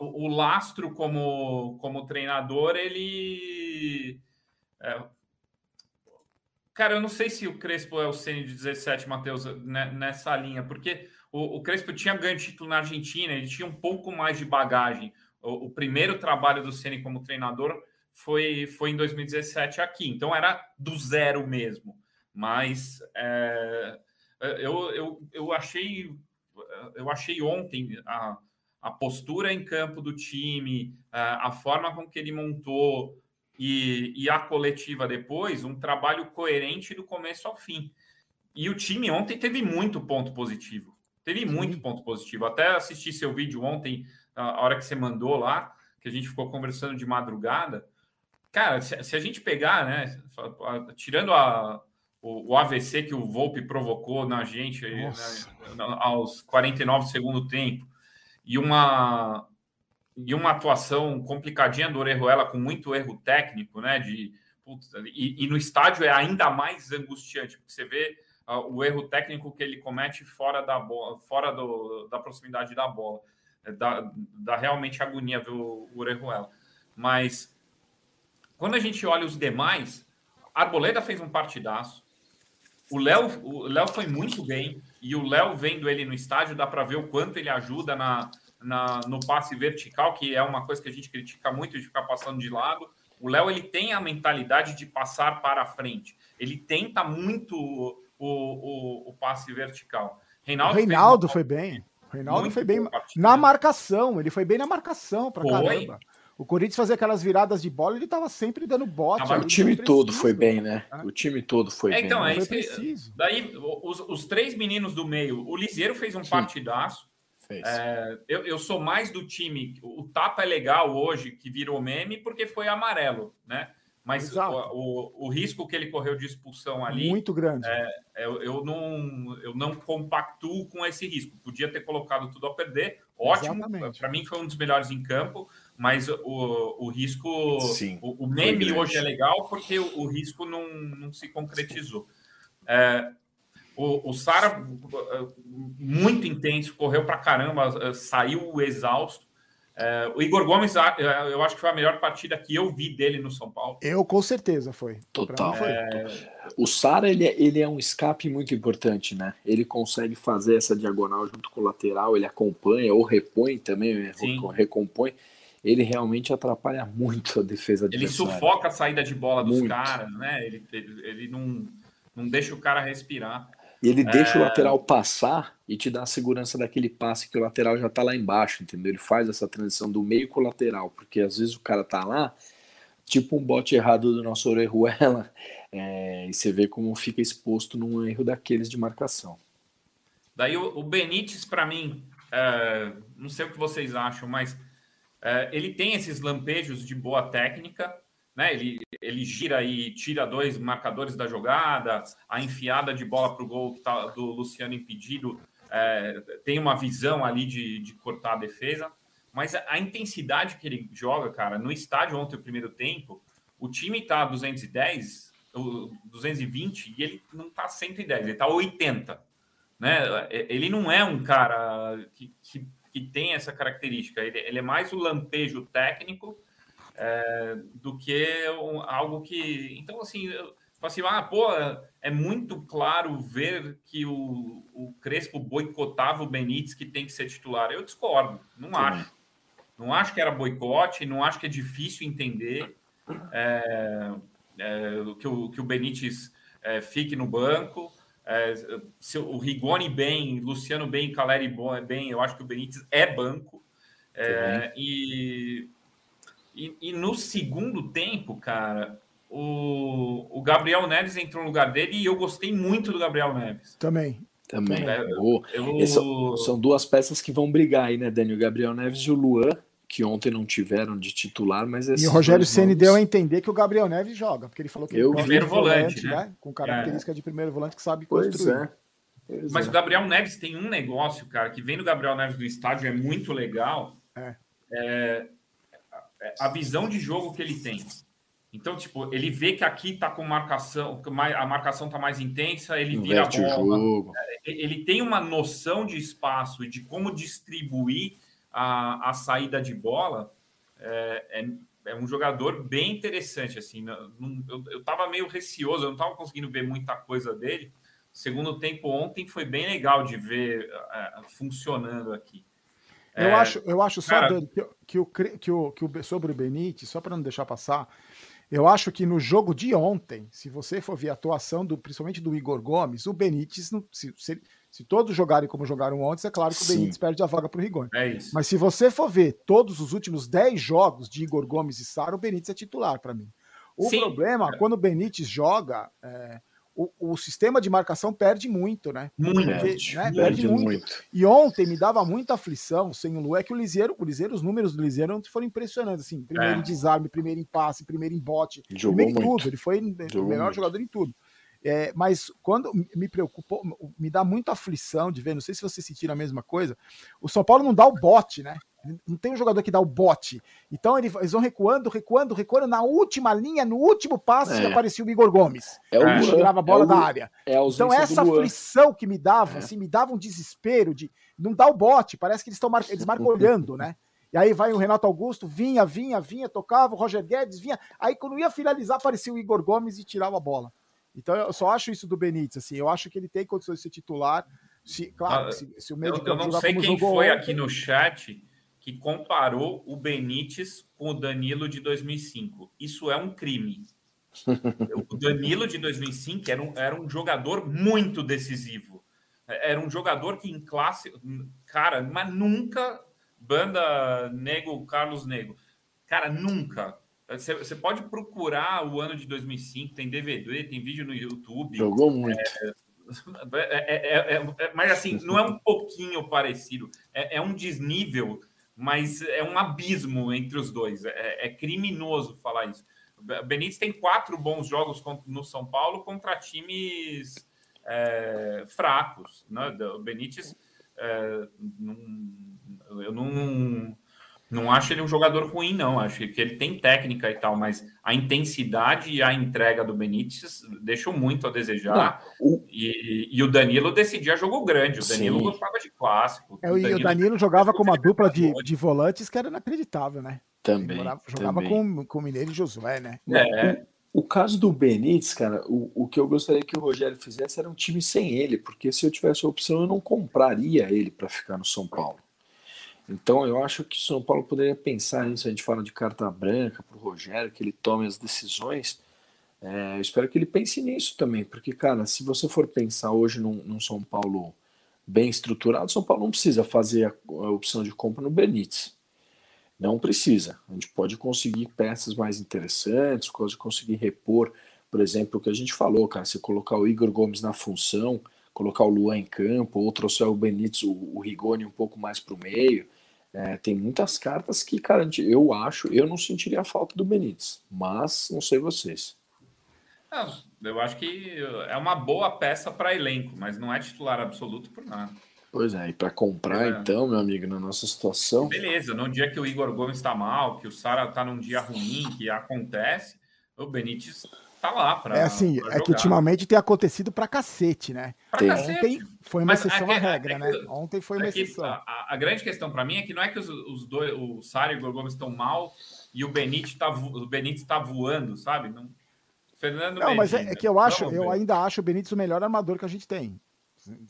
o, o, lastro como, como treinador, ele. É, cara, eu não sei se o Crespo é o Ceni de 17, Matheus, né, nessa linha, porque o, o Crespo tinha ganho título na Argentina, ele tinha um pouco mais de bagagem. O, o primeiro trabalho do Ceni como treinador foi, foi em 2017 aqui, então era do zero mesmo. Mas é, eu, eu, eu achei eu achei ontem a, a postura em campo do time, a, forma com que ele montou e, e a coletiva depois, um trabalho coerente do começo ao fim. E o time ontem teve muito ponto positivo. Teve muito ponto positivo. Até assisti seu vídeo ontem, a hora que você mandou lá, que a gente ficou conversando de madrugada. Cara, se, se a gente pegar, né, tirando a, o, o, AVC que o Volpe provocou na gente né, aos 49 do segundo tempo, e uma, e uma atuação complicadinha do Orejuela com muito erro técnico, né? De, putz, e, e, no estádio é ainda mais angustiante, porque você vê o erro técnico que ele comete fora da bola, fora do, da proximidade da bola. É, dá, dá realmente agonia ver o, o Orejuela. Mas quando a gente olha os demais, Arboleda fez um partidaço. O Léo, o Léo foi muito bem. E o Léo, vendo ele no estádio, dá para ver o quanto ele ajuda na, na, no passe vertical, que é uma coisa que a gente critica muito de ficar passando de lado. O Léo ele tem a mentalidade de passar para frente. Ele tenta muito o, o, o passe vertical. Reinaldo, o Reinaldo foi bem. O Reinaldo foi bem na marcação. Ele foi bem na marcação para caramba. O Corinthians fazia aquelas viradas de bola, ele estava sempre dando bote. o time todo foi bem, né? É. O time todo foi é, então, bem. Então, é preciso. Daí, os, os, três meninos do meio, o Liseiro fez um Sim. partidaço. É, eu, eu, sou mais do time. O tapa é legal hoje, que virou meme, porque foi amarelo, né? Mas o, o, o, risco que ele correu de expulsão ali. Muito grande. É, eu, eu, não, eu não compactuo com esse risco. Podia ter colocado tudo a perder. Ótimo. Para mim foi um dos melhores em campo. Mas o, o risco. Sim, o, o meme hoje é legal porque o, o, risco não, não se concretizou. É, o, o Sara, muito intenso, correu para caramba, saiu exausto. É, o Igor Gomes, é, eu acho que foi a melhor partida que eu vi dele no São Paulo. Eu, com certeza, foi. Total. Foi. É... O Sara, ele, é, ele é um escape muito importante, né? Ele consegue fazer essa diagonal junto com o lateral, ele acompanha ou repõe também? Sim. recompõe. Ele realmente atrapalha muito a defesa Ele sufoca a saída de bola dos muito. caras, né? Ele, ele, ele não, não deixa o cara respirar. E ele deixa é... o lateral passar e te dá a segurança daquele passe que o lateral já tá lá embaixo, entendeu? Ele faz essa transição do meio com o lateral, porque às vezes o cara tá lá, tipo um bote errado do nosso Orejuela, *laughs* é, e você vê como fica exposto num erro daqueles de marcação. Daí o, o Benítez, para mim, é, não sei o que vocês acham, mas é, ele tem esses lampejos de boa técnica, né? Ele, ele gira e tira dois marcadores da jogada, a enfiada de bola para o gol tá, do Luciano impedido é, tem uma visão ali de, de cortar a defesa, mas a, intensidade que ele joga, cara, no estádio ontem, o primeiro tempo, o time tá 210, o 220 e ele não está 110, ele está 80. Né? Ele não é um cara que, que, que tem essa característica, ele, ele, é mais o lampejo técnico é, do que um, algo que. Então, assim, eu, assim, ah, pô, é muito claro ver que o, o Crespo boicotava o Benítez que tem que ser titular. Eu discordo, não Sim. acho. Não acho que era boicote, não acho que é difícil entender é, é, que, o, que o Benítez é, fique no banco. É, se o Rigoni bem, Luciano bem, Caleri bem, eu acho que o Benítez é banco. É, e, e, e, no segundo tempo, cara, o, o Gabriel Neves entrou no lugar dele e eu gostei muito do Gabriel Neves. Também. Também. É, eu, eu... São, são, duas peças que vão brigar aí, né, Daniel? O Gabriel Neves e o Luan que ontem não tiveram de titular, mas E o Rogério Ceni deu a entender que o Gabriel Neves joga, porque ele falou que eu ele primeiro volante, volante né? né? com característica é. de primeiro volante que sabe pois construir. É. Mas é. o Gabriel Neves tem um negócio, cara, que vem do Gabriel Neves do estádio é muito legal. É. é. é a visão de jogo que ele tem. Então, tipo, ele vê que aqui tá com marcação, a marcação tá mais intensa, ele vira a bola. Ele tem uma noção de espaço e de como distribuir a, a saída de bola, é, é, é, um jogador bem interessante. Assim, não, eu estava meio receoso, eu não estava conseguindo ver muita coisa dele. Segundo tempo ontem foi bem legal de ver é, funcionando aqui. Eu é, acho, eu acho só cara... que, que, o, que, o, que o sobre o Benítez, só para não deixar passar, eu acho que no jogo de ontem, se você for ver a atuação do, principalmente do Igor Gomes, o Benítez, se, se, se todos jogarem como jogaram ontem, é claro que Sim. o Benítez perde a vaga para o Rigoni. É isso. Mas se você for ver todos os últimos 10 jogos de Igor Gomes e Sara, o Benítez é titular para mim. O Sim. problema, quando o Benítez joga, é, o, o, sistema de marcação perde muito, né? Muito, Porque, né? perde muito. muito. E ontem me dava muita aflição sem o Lu, é que o Liseiro, o Liseiro, os números do Liseiro foram impressionantes, assim, primeiro é. em desarme, primeiro em passe, primeiro em bote, Jogou primeiro em muito. tudo, ele foi Jogou o melhor muito. jogador em tudo. É, mas quando me preocupou, me dá muita aflição de ver, não sei se vocês sentiram a mesma coisa, o São Paulo não dá o bote, né? Não tem um jogador que dá o bote. Então eles vão recuando, recuando, recuando. Na última linha, no último passe, é. aparecia o Igor Gomes. É o tirava a bola é o, da área. É então essa aflição que me dava, é. assim, me dava um desespero de não dar o bote. Parece que eles estão mar... eles marcam olhando, né? E aí vai o Renato Augusto, vinha, vinha, vinha, tocava, o Roger Guedes vinha. Aí quando ia finalizar, aparecia o Igor Gomes e tirava a bola. Então eu só acho isso do Benítez, assim, eu acho que ele tem condições de ser titular. Se, claro, ah, se, se o meio eu, eu não sei quem foi ontem, aqui no chat que comparou o Benítez com o Danilo de 2005. Isso é um crime. *laughs* o Danilo de 2005 era um, era um jogador muito decisivo. Era um jogador que em classe, cara, mas nunca banda Nego, Carlos Nego. Cara, nunca você, você pode procurar o ano de 2005, tem DVD, tem vídeo no YouTube. Jogou muito. É, é, é, mas assim, não é um pouquinho parecido, é, um desnível, mas é um abismo entre os dois. É, criminoso falar isso. O Benítez tem quatro bons jogos no São Paulo contra times fracos. Né? O Benítez, não, eu não não acho ele um jogador ruim, não. Acho que ele tem técnica e tal, mas a intensidade e a entrega do Benítez deixam muito a desejar. Não, o... E, e, o Danilo decidia jogo grande. O Danilo Sim. gostava de clássico. É, o Danilo, o Danilo jogava com uma dupla de, de volantes que era inacreditável, né? Também. Morava, jogava também. Com, com o Mineiro e Josué, né? É. O, o caso do Benítez, cara, o, o que eu gostaria que o Rogério fizesse era um time sem ele, porque se eu tivesse a opção, eu não compraria ele para ficar no São Paulo. Então eu acho que o São Paulo poderia pensar nisso. A gente fala de carta branca para o Rogério, que ele tome as decisões. É, eu espero que ele pense nisso também, porque, cara, se você for pensar hoje num, num São Paulo bem estruturado, São Paulo não precisa fazer a, a, opção de compra no Benítez. Não precisa. A gente pode conseguir peças mais interessantes, pode conseguir repor, por exemplo, o que a gente falou, cara, se colocar o Igor Gomes na função, colocar o Luan em campo, ou trouxer o Benítez, o, o Rigoni um pouco mais para o meio é, tem muitas cartas que, cara, eu acho, eu não sentiria a falta do Benítez, mas não sei vocês. eu acho que é uma boa peça para elenco, mas não é titular absoluto por nada. Pois é, e para comprar, é. então, meu amigo, na nossa situação. Beleza, num dia que o Igor Gomes está mal, que o Sara está num dia ruim, que acontece, o Benítez tá lá para. É assim, é que ultimamente tem acontecido pra cacete, né? Pra cacete. Ontem foi uma Mas exceção é à regra, é né? que- Ontem foi uma É que exceção. a, a- a grande questão para mim é que não é que os, os dois, o Sário e o Gomes estão mal e o Benítez tá, vo- o Benítez tá voando, sabe? Não, Fernando Não, mas é, é que eu acho, eu ainda acho o Benítez o melhor armador que a gente tem.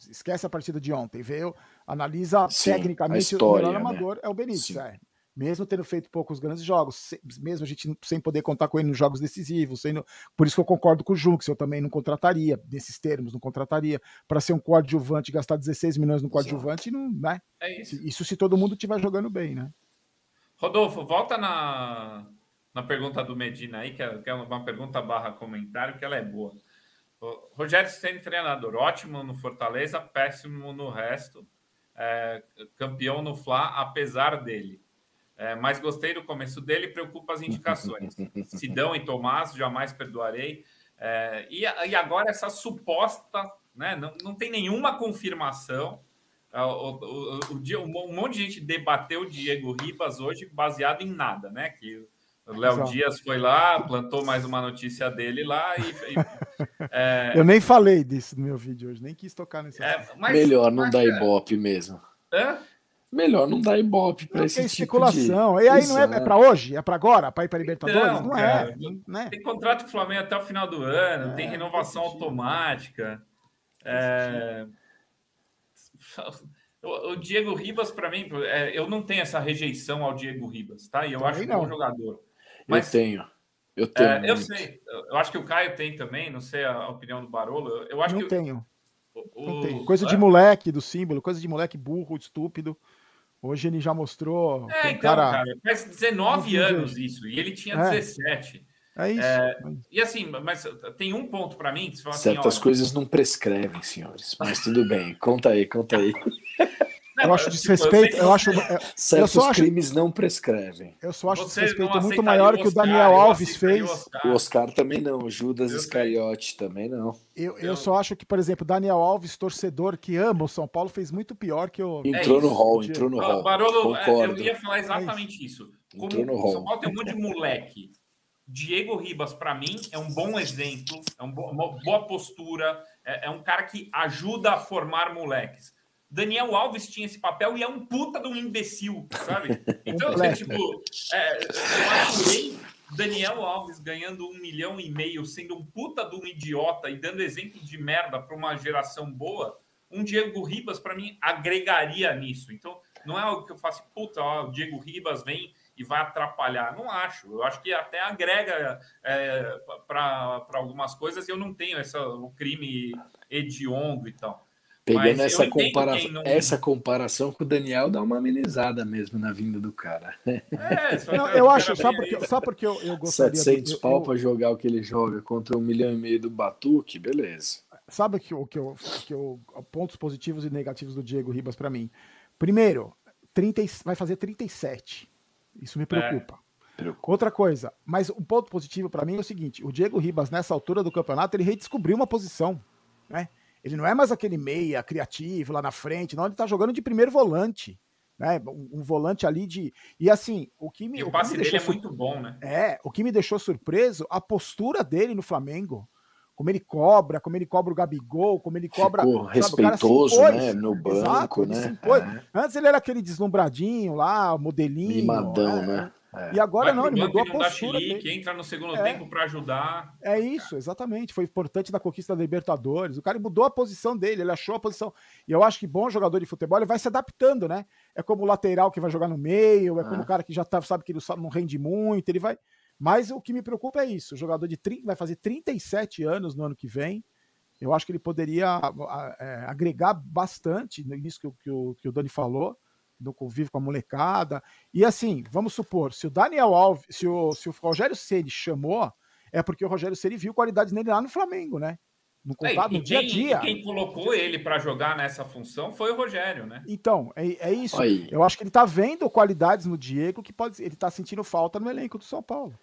Esquece a partida de ontem, vê, analisa Sim, tecnicamente história, o melhor né? armador é o Benítez, é. Mesmo tendo feito poucos grandes jogos, mesmo a gente sem poder contar com ele nos jogos decisivos, sendo, por isso que eu concordo com o Junks, eu também não contrataria, nesses termos, não contrataria, para ser um coadjuvante, gastar 16 milhões no coadjuvante, não, né? É isso. Isso se todo mundo estiver jogando bem, né? Rodolfo, volta na, na pergunta do Medina aí, que é, que é uma pergunta barra comentário, que ela é boa. O Rogério Ceni treinador, ótimo no Fortaleza, péssimo no resto, é, campeão no Fla, apesar dele. É, mas gostei do começo dele, preocupa as indicações. *laughs* Sidão e Tomás, jamais perdoarei. É, e, e agora essa suposta, né, não, não tem nenhuma confirmação. Ah, O, o- o um monte de gente debateu o Diego Ribas hoje baseado em nada, né? Que o Léo. Dias foi lá, plantou mais uma notícia dele lá e. e- *laughs* é, Eu nem falei disso no meu vídeo hoje, nem quis tocar nesse é, mas- Melhor não mas, dar é, ibope mesmo. hã? Melhor não dar ibope para esse que é tipo de... especulação. E aí não é, é Exato. para hoje? É para agora? Para ir para Libertadores? Não, Não, cara. é, não- né? Tem contrato com o Flamengo até o final do ano, É, tem renovação faz sentido. automática. É, O, o Diego Ribas, para mim, é, eu não tenho essa rejeição ao Diego Ribas, tá? E eu Também acho um não. bom jogador. Eu tenho. Eu tenho. É, eu muito. sei, eu acho que o Caio tem também, não sei a opinião do Barolo. Eu- acho Não que tenho. o, Não o- tem. Coisa de é? moleque do símbolo, coisa de moleque burro, estúpido. Hoje ele já mostrou. É, então, cara... cara, faz 19 Não anos isso, e ele tinha É. 17. É isso. E assim, mas tem um ponto para mim que você fala assim, Certas olha, coisas não prescrevem, senhores. Mas tudo bem. Conta aí, conta aí. *laughs* eu acho desrespeito. Eu, acho, eu, só acho- crimes não prescrevem. eu só acho você desrespeito muito maior que o Daniel eu Alves fez. o Oscar. O Oscar também não. O Judas Eu. Iscariote também não. Eu, eu Eu- só acho que, por exemplo, Daniel Alves, torcedor que ama o São Paulo, fez muito pior que o. Entrou no isso, hall, entrou no Ó, hall. Barolo, é, eu Concordo. ia falar exatamente isso. Como Entrou no o hall. São Paulo tem um monte de moleque. Diego Ribas, para mim, é um bom exemplo, é um uma boa postura, é, é um cara que ajuda a formar moleques. Daniel Alves tinha esse papel e é um puta de um imbecil, sabe? *laughs* Então, assim, tipo, é, eu aturei Daniel Alves ganhando um milhão e meio, sendo um puta de um idiota e dando exemplo de merda para uma geração boa. Um Diego Ribas, para mim, agregaria nisso. Então, não é algo que eu faço, puta, ó, o Diego Ribas vem e vai atrapalhar. Não acho. Eu acho que até agrega é, para algumas coisas e eu não tenho essa, o crime hediondo e tal. Pegando eu essa, entendo compara... quem não- essa comparação com o Daniel, dá uma amenizada mesmo na vinda do cara. *laughs* É, só Não, eu acho, aí. porque, sabe porque eu, eu gostaria. 700 eu- eu- pau para jogar o que ele joga contra um milhão e meio do Batuque, beleza. Sabe o que, eu- o que, eu, o que eu. Pontos positivos e negativos do Diego Ribas para mim. Primeiro, 30, e- vai fazer 37. Isso me preocupa. Preocupa. Outra coisa, mas um ponto positivo para mim é o seguinte: o Diego Ribas, nessa altura do campeonato, ele redescobriu uma posição. Né? Ele não é mais aquele meia criativo lá na frente, não, ele tá jogando de primeiro volante. Né? Um, um volante ali de. E assim, o que me. E o passe dele é deixou muito bom, né? é, o que me deixou surpreso, a postura dele no Flamengo. Como ele cobra, como ele cobra o Gabigol, como ele cobra. Ficou sabe, o cara se respeitoso, né? No banco, Exato, ele se né? impôs. É, Antes ele era aquele deslumbradinho lá, modelinho. mimadão, é. né? É. E agora Vai não, ele mudou a postura chilique, dele. entra no segundo É. tempo para ajudar. É isso, exatamente. Foi importante na conquista da Libertadores. O cara mudou a posição dele, ele achou a posição. E eu acho que bom jogador de futebol, ele vai se adaptando, né? É como o lateral que vai jogar no meio, é como Ah. o cara que já tá, sabe que não rende muito, ele vai. Mas o que me preocupa é isso: o jogador de 30, vai fazer 37 anos no ano que vem. Eu acho que ele poderia a- é, agregar bastante nisso que, que, o, que o Dani falou, no convívio com a molecada. E assim, vamos supor, se o Daniel Alves, se o, se o Rogério Ceni chamou, é porque o Rogério Ceni viu qualidades nele lá no Flamengo, né? No É, contato, no dia a dia. e quem colocou ele para jogar nessa função foi o Rogério, né? Então, é, é isso. Aí. Eu acho que ele tá vendo qualidades no Diego que pode, ele tá sentindo falta no elenco do São Paulo.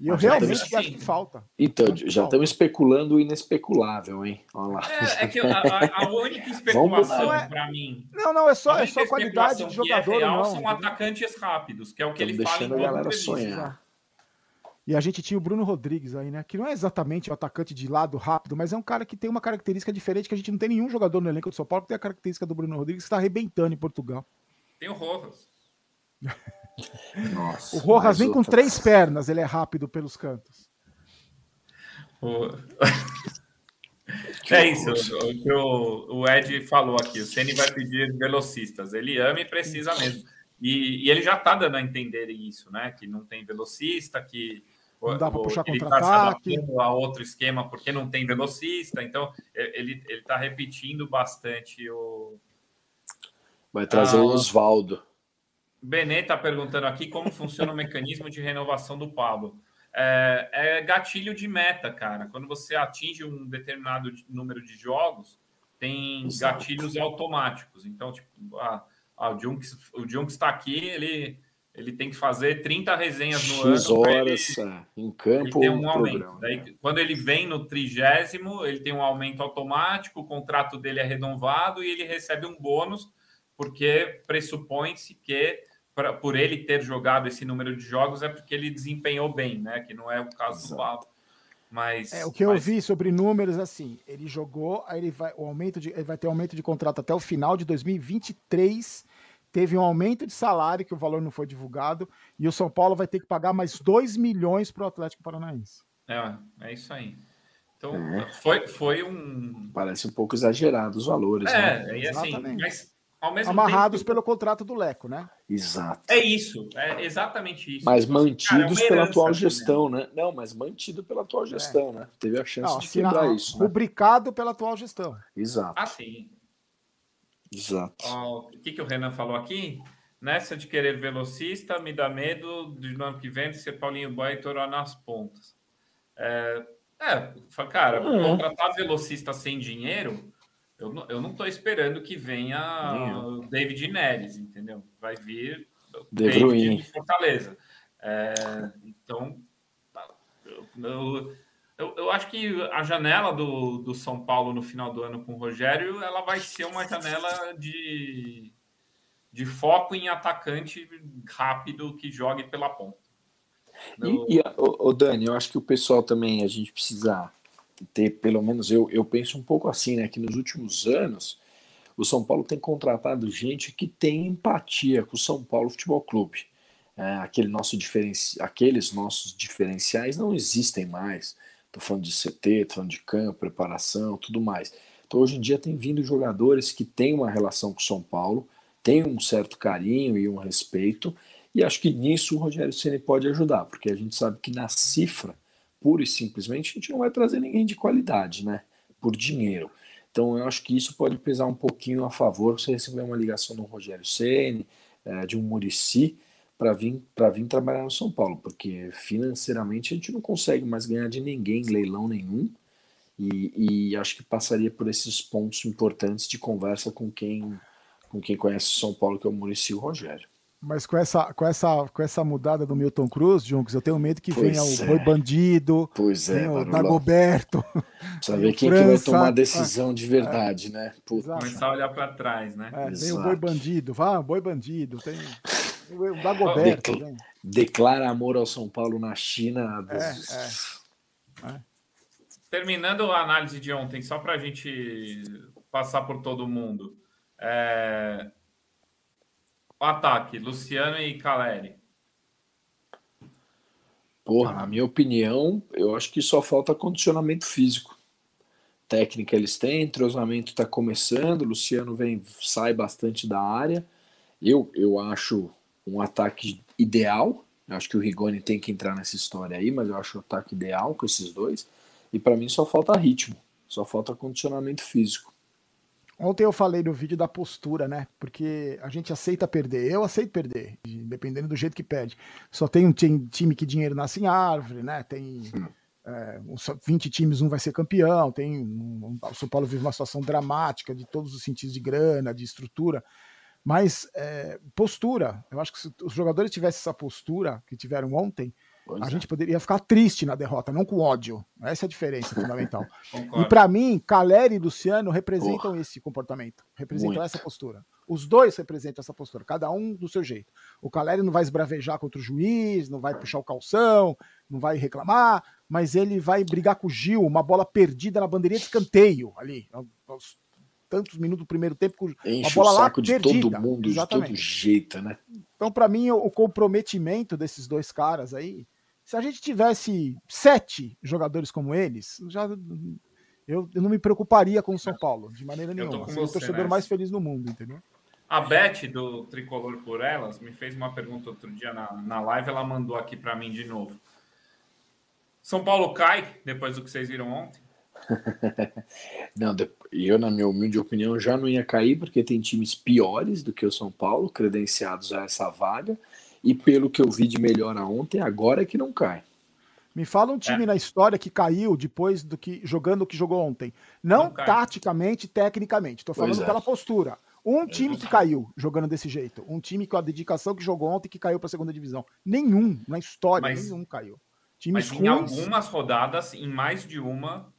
E eu já realmente acho que falta. Então, Acho já estamos especulando o inespeculável, hein? Olha lá. É, é que a, a- a única *laughs* especulação para mim. Não, não, é só, a é só qualidade de é jogador ou real não. são entendeu? atacantes rápidos, que é o que Estamos ele fala em a galera entrevista. sonhar. E a gente tinha o Bruno Rodrigues aí, né? Que não é exatamente o atacante de lado rápido, mas é um cara que tem uma característica diferente que a gente não tem nenhum jogador no elenco do São Paulo que tem a característica do Bruno Rodrigues que está arrebentando em Portugal. Tem o Rojas. *laughs* Nossa, o Rojas vem com três pernas, ele é rápido pelos cantos. O... *laughs* é isso, o que o, o Ed falou aqui. O Ceni vai pedir velocistas. Ele ama e precisa mesmo. E, e ele já está dando a entender isso, né? Que não tem velocista, que não dá para puxar ele contra-ataque. Tá a outro esquema porque não tem velocista. Então, ele está repetindo bastante o. Vai trazer ah, o Oswaldo. Benê está perguntando aqui como funciona o mecanismo de renovação do Pablo. É, é, gatilho de meta, cara. Quando você atinge um determinado número de jogos, tem Exato. gatilhos automáticos. Então, tipo, a, a, o Junks o Junks está aqui, ele ele tem que fazer 30 resenhas no X ano. horas ele, é, em campo. Ele tem um aumento. Daí, quando ele vem no trigésimo, ele tem um aumento automático, o contrato dele é renovado e ele recebe um bônus, porque pressupõe-se que pra, por ele ter jogado esse número de jogos é porque ele desempenhou bem, né? Que não é o caso Exato. do Pablo. Mas, é, o que eu mas... vi sobre números assim, ele jogou, aí ele vai, o aumento de, ele vai ter aumento de contrato até o final de 2023 teve um aumento de salário, que o valor não foi divulgado, e o São Paulo vai ter que pagar mais 2 milhões para o Atlético Paranaense. É, é isso aí. Então, é. foi, foi um. Parece um pouco exagerado os valores, é, né? É, e assim, mas Amarrados tempo... pelo contrato do Leco, né? Exato. É isso, é exatamente isso. Mas mantidos Cara, é pela atual gestão, né? Não, mas mantido pela atual gestão, é. né? Teve a chance não, de quebrar isso. Né? Rubricado pela atual gestão. Exato. Ah, sim. Exato. o que, que o Renan falou aqui? Nessa de querer velocista, me dá medo de no ano que vem de ser Paulinho Boy e Toró nas pontas. É, é cara, uhum. contratar velocista sem dinheiro, eu não, eu não tô esperando que venha o David Neres, entendeu? Vai vir o David de Fortaleza. É, então, eu, eu eu, eu acho que a janela do, do São Paulo no final do ano com o Rogério ela vai ser uma janela de, de foco em atacante rápido que jogue pela ponta. E, e o, o, Dani, eu acho que o pessoal também a gente precisa ter, pelo menos eu, eu penso um pouco assim, né? Que nos últimos anos o São Paulo tem contratado gente que tem empatia com o São Paulo Futebol Clube. É, aquele nosso diferenci... Aqueles nossos diferenciais não existem mais. Tô falando de CT, tô falando de campo, preparação, tudo mais. Então hoje em dia tem vindo jogadores que têm uma relação com o São Paulo, têm um certo carinho e um respeito, e acho que nisso o Rogério Ceni pode ajudar, porque a gente sabe que na cifra, pura e simplesmente, a gente não vai trazer ninguém de qualidade, né? Por dinheiro. Então eu acho que isso pode pesar um pouquinho a favor. Você receber uma ligação do Rogério Ceni, é, de um Murici, para vir, vir trabalhar no São Paulo, porque financeiramente a gente não consegue mais ganhar de ninguém, leilão nenhum, e, e acho que passaria por esses pontos importantes de conversa com quem, com quem conhece São Paulo, que é o Murici e o Rogério. Mas com essa, com essa, com essa mudada do Milton Cruz, Junks, eu tenho medo que pois venha o é. Boi Bandido, pois é, o Dagoberto. Precisa ver *laughs* quem França, que vai tomar a decisão de verdade, é, né? Começar a olhar para trás, né? É, tem o Boi Bandido, vá, Boi Bandido, tem o Dagoberto. Decla declara amor ao São Paulo na China. É, é. É. Terminando a análise de ontem, só para a gente passar por todo mundo. É, ataque, Luciano e Caleri. Porra, na minha opinião, eu acho que só falta condicionamento físico. Técnica eles têm, entrosamento está começando, Luciano vem, sai bastante da área. Eu, eu acho um ataque ideal. Eu acho que o Rigoni tem que entrar nessa história aí, mas eu acho o ataque ideal com esses dois. E para mim só falta ritmo, só falta condicionamento físico. Ontem eu falei no vídeo da postura, né? Porque a gente aceita perder. Eu aceito perder, dependendo do jeito que perde. Só tem um time que dinheiro nasce em árvore, né? Tem é, 20 times, um vai ser campeão. Tem um, o São Paulo vive uma situação dramática de todos os sentidos de grana, de estrutura. Mas é, postura, eu acho que se os jogadores tivessem essa postura que tiveram ontem, pois a é. gente poderia ficar triste na derrota, não com ódio. Essa é a diferença fundamental. *laughs* e para mim, Caleri e Luciano representam Porra. esse comportamento, representam Muito. essa postura. Os dois representam essa postura, cada um do seu jeito. O Caleri não vai esbravejar contra o juiz, não vai puxar o calção, não vai reclamar, mas ele vai brigar com o Gil, uma bola perdida na bandeirinha de escanteio ali, aos tantos minutos do primeiro tempo, com Enche a bola o lá saco de perdida. todo mundo, Exatamente. de todo jeito, né? Então, para mim, o comprometimento desses dois caras aí, se a gente tivesse sete jogadores como eles, já eu, eu não me preocuparia com o São Paulo, de maneira Eu tô nenhuma. com Seria o torcedor nessa. mais feliz no mundo, entendeu? A Beth, do Tricolor por Elas, me fez uma pergunta outro dia na, na live, ela mandou aqui para mim de novo. São Paulo cai depois do que vocês viram ontem? *laughs* Não, eu, na minha humilde opinião, já não ia cair, porque tem times piores do que o São Paulo, credenciados a essa vaga, e pelo que eu vi de melhora ontem, agora é que não cai. Me fala um time É. na história que caiu depois do que jogando o que jogou ontem. Não, Não taticamente, tecnicamente. Tô falando é. pela postura. Um time que caiu jogando desse jeito. Um time com a dedicação que jogou ontem que caiu para a segunda divisão. Nenhum na história, Mas- nenhum caiu. Times Mas em ruins. algumas rodadas, em mais de uma,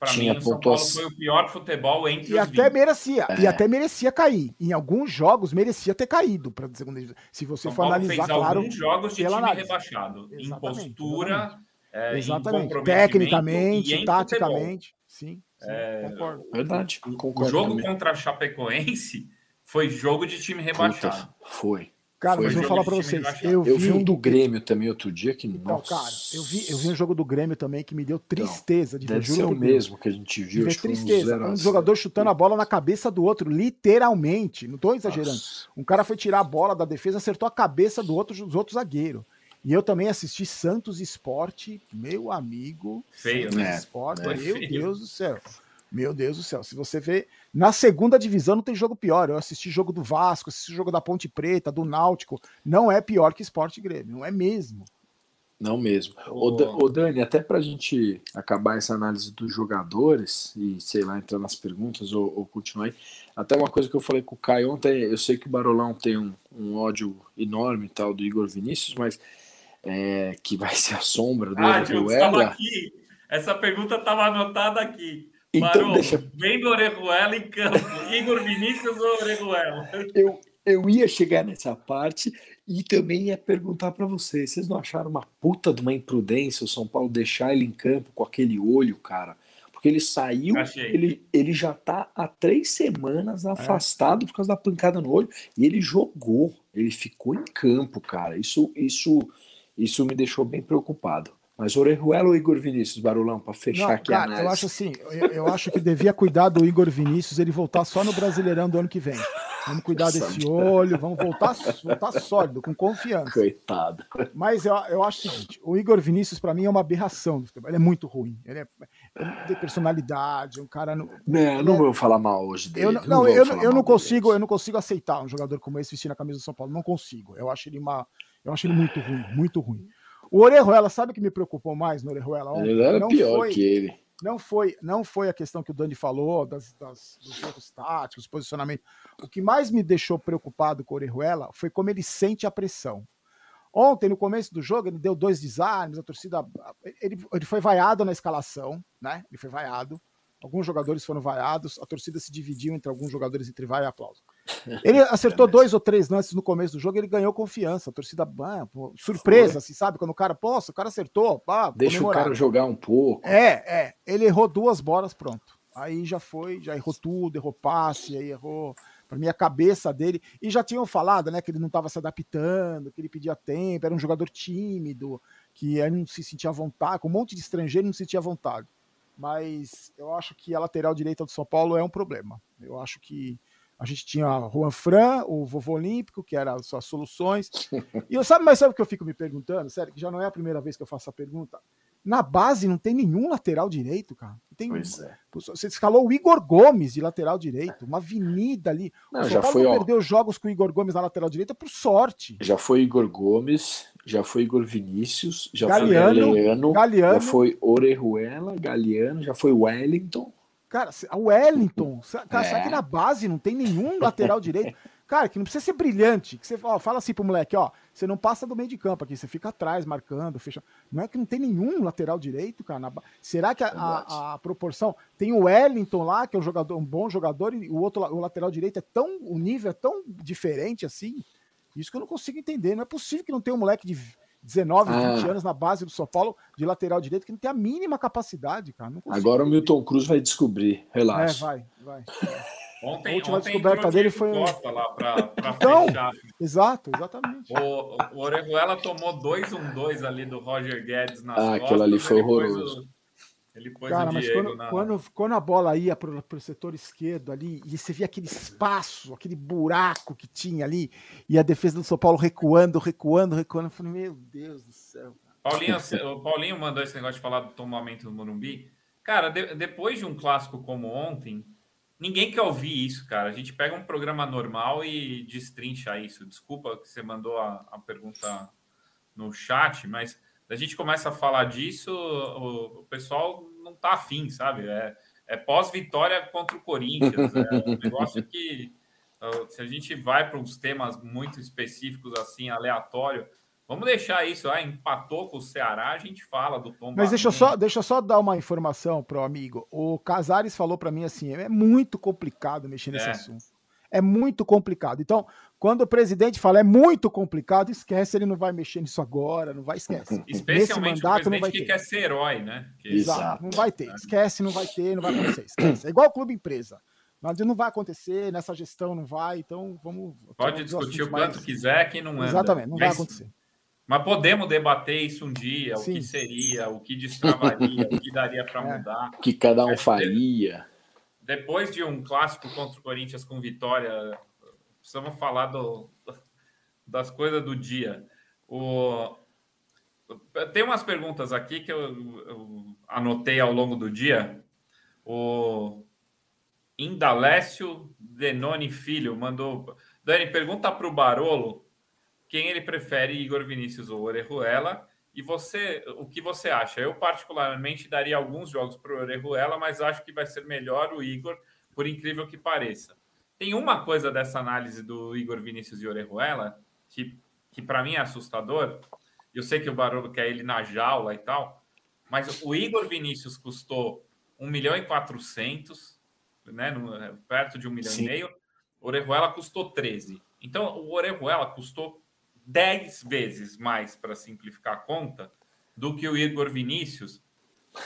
para Tinha mim, o São Paulo foi o pior futebol entre E os até 20. merecia, e É. até merecia cair. Em alguns jogos merecia ter caído para a segunda divisão. Se você São for Paulo analisar, fez claro, alguns jogos de time análise. rebaixado. Em Exatamente, postura, é, em exatamente, tecnicamente, e em taticamente, sim, sim, É, concordo. Verdade, futebol. O concordo jogo também. contra a Chapecoense foi jogo de time rebaixado. Puta, foi. Cara, Foi mas eu vou falar de para vocês, eu, Eu vi vi um do Grêmio também outro dia que, Então, nossa, cara, eu vi, eu vi um jogo do Grêmio também que me deu tristeza de ver, deve ser o mesmo que a gente De viu, ver um tristeza. Um zero. jogador chutando a bola na cabeça do outro, literalmente. Não tô exagerando. Nossa. Um cara foi tirar a bola da defesa, acertou a cabeça do outro, dos outros zagueiro. E eu também assisti Santos Esporte, meu amigo. Feio, Santos né? Esporte, Foi meu feio. Deus do céu. Meu Deus do céu. Se você vê. Na segunda divisão não tem jogo pior. Eu assisti jogo do Vasco, assisti jogo da Ponte Preta, do Náutico. Não é pior que Esporte Grêmio. Não é mesmo. Não mesmo. Ô, ô, Dani, até pra gente acabar essa análise dos jogadores e, sei lá, entrar nas perguntas ou, ou continuar aí, até uma coisa que eu falei com o Caio ontem, eu sei que o Barolão tem um, um ódio enorme e tal do Igor Vinícius, mas é, que vai ser a sombra do Ah, Diogo. Essa pergunta estava anotada aqui. Então, deixa, vem do Orejuela em campo. Igor Vinícius ou Orejuela? eu, eu ia chegar nessa parte e também ia perguntar pra vocês, vocês não acharam uma puta de uma imprudência o São Paulo deixar ele em campo com aquele olho, cara? Porque ele saiu, Achei. ele, ele já tá há três semanas afastado por causa da pancada no olho e ele jogou, ele ficou em campo, cara. Isso, isso, isso me deixou bem preocupado. Mas Orejuela ou Igor Vinícius, Barulão, pra fechar Não, aqui a cara, eu análise. acho assim, eu, eu acho que devia cuidar do Igor Vinícius ele voltar só no Brasileirão do ano que vem. Vamos cuidar Nossa, desse olho, vamos voltar, voltar sólido, com confiança. Coitado. Mas eu, eu acho o seguinte: o Igor Vinícius, pra mim, é uma aberração. Ele é muito ruim. Ele, é, ele não tem personalidade, um cara. Não, Não, não vou falar mal hoje dele. eu não, não, eu, eu não consigo, eu não consigo aceitar um jogador como esse vestindo a camisa do São Paulo. Não consigo. Eu acho ele uma. Eu acho ele muito ruim, muito ruim. O Orejuela, sabe o que me preocupou mais no Orejuela ontem? Ele era Não pior foi- que ele. não foi, não foi a questão que o Dani falou das, das- dos jogos táticos, posicionamento. O que mais me deixou preocupado com o Orejuela foi como ele sente a pressão. Ontem, no começo do jogo, ele deu dois desarmes, a torcida. Ele, ele foi vaiado na escalação, né? Ele foi vaiado. Alguns jogadores foram vaiados, a torcida se dividiu entre alguns jogadores entre vai e aplauso. Ele *laughs* acertou dois ou três lances no começo do jogo, ele ganhou confiança. A torcida, ah, pô, surpresa, assim, sabe? Quando o cara, poxa, o cara acertou, pá, Deixa o cara jogar um pouco. É, é. Ele errou duas bolas, pronto. Aí já foi, já errou tudo, errou passe, aí errou. Pra mim, a cabeça dele. E já tinham falado, né, que ele não estava se adaptando, que ele pedia tempo, era um jogador tímido, que ele não se sentia à vontade, com um monte de estrangeiro não se sentia à vontade. Mas eu acho que a lateral direita do São Paulo é um problema. Eu acho que a gente tinha Juan Fran, o vovô olímpico, que eram as suas soluções. E eu sabe, mas sabe o que eu fico me perguntando? Sério, que já não é a primeira vez que eu faço essa pergunta. Na base não tem nenhum lateral direito, cara. Não Tem, Pois é. Você escalou o Igor Gomes de lateral direito, uma avenida ali. Não, o São já Paulo foi, não ó. perdeu jogos com o Igor Gomes na lateral direita por sorte. Já foi Igor Gomes, já foi Igor Vinícius, já Galeano, foi Galeano, Galeano. já foi Orejuela, Galeano, já foi Wellington. Cara, o Wellington, cara, É. será que na base não tem nenhum lateral *laughs* direito? Cara, que não precisa ser brilhante. Que você ó, fala assim pro moleque, ó, você não passa do meio de campo aqui, você fica atrás, marcando, fecha. Não é que não tem nenhum lateral direito, cara. Na... Será que a, a, a, proporção. Tem o Wellington lá, que é um jogador, um bom jogador, e o outro, o lateral direito é tão. O nível é tão diferente assim. Isso que eu não consigo entender. Não é possível que não tenha um moleque de 19, ah. 20 anos na base do São Paulo de lateral direito que não tem a mínima capacidade, cara. Agora o Milton Cruz vai descobrir, relaxa. É, vai, vai. *laughs* Ontem, a última ontem descoberta dele foi. Lá pra, pra *laughs* então, fechar. Exato, exatamente. O, o Orejuela tomou 2-1-2 ali do Roger Guedes nas Ah, aquilo ali foi horroroso. Ele pôs Cara, mas quando, na... quando, quando, a bola ia para o setor esquerdo ali, e você via aquele espaço, aquele buraco que tinha ali, e a defesa do São Paulo recuando, recuando, recuando, eu falei, meu Deus do céu. Paulinho, o Paulinho mandou esse negócio de falar do tombamento do Morumbi. Cara, de, depois de um clássico como ontem, ninguém quer ouvir isso, cara. A gente pega um programa normal e destrincha isso. Desculpa que você mandou a, a pergunta no chat, mas a gente começa a falar disso, o, o pessoal não tá afim, sabe? É, é pós-vitória contra o Corinthians. É um negócio que, se a gente vai para uns temas muito específicos, assim, aleatório, vamos deixar isso. Ah, empatou com o Ceará, a gente fala do Tom. Mas deixa eu, só, deixa eu só dar uma informação para o amigo. O Casares falou para mim assim: é muito complicado mexer nesse é. assunto é muito complicado. Então, quando o presidente fala é muito complicado, esquece, ele não vai mexer nisso agora, não vai esquecer. *laughs* Especialmente Nesse mandato, o não vai que ter. quer ser herói, né? Que... Exato, não vai ter. Esquece, não vai ter, não vai acontecer. Esquece. É igual o clube empresa. Mas não vai acontecer, nessa gestão não vai, então vamos. Pode discutir o quanto mais... quiser, que não anda. Exatamente, não mas, vai acontecer. Mas podemos debater isso um dia, Sim. o que seria, o que destravaria, o que daria para *laughs* é. mudar. O que cada um faria depois de um clássico contra o Corinthians com vitória, precisamos falar do, das coisas do dia. O, tem umas perguntas aqui que eu, eu anotei ao longo do dia. O Indalécio Denoni Filho mandou. Dani, pergunta para o Barolo quem ele prefere, Igor Vinícius ou Orejuela. E você, o que você acha? Eu, particularmente, daria alguns jogos para o Orejuela, mas acho que vai ser melhor o Igor, por incrível que pareça. Tem uma coisa dessa análise do Igor Vinícius e Orejuela que, que para mim é assustador. Eu sei que o Barolo quer ele na jaula e tal, mas o Igor Vinícius custou 1 milhão e 400, né, no, perto de 1 milhão Sim. e meio. O Orejuela custou 13. Então, o Orejuela custou 10 vezes mais, para simplificar a conta, do que o Igor Vinícius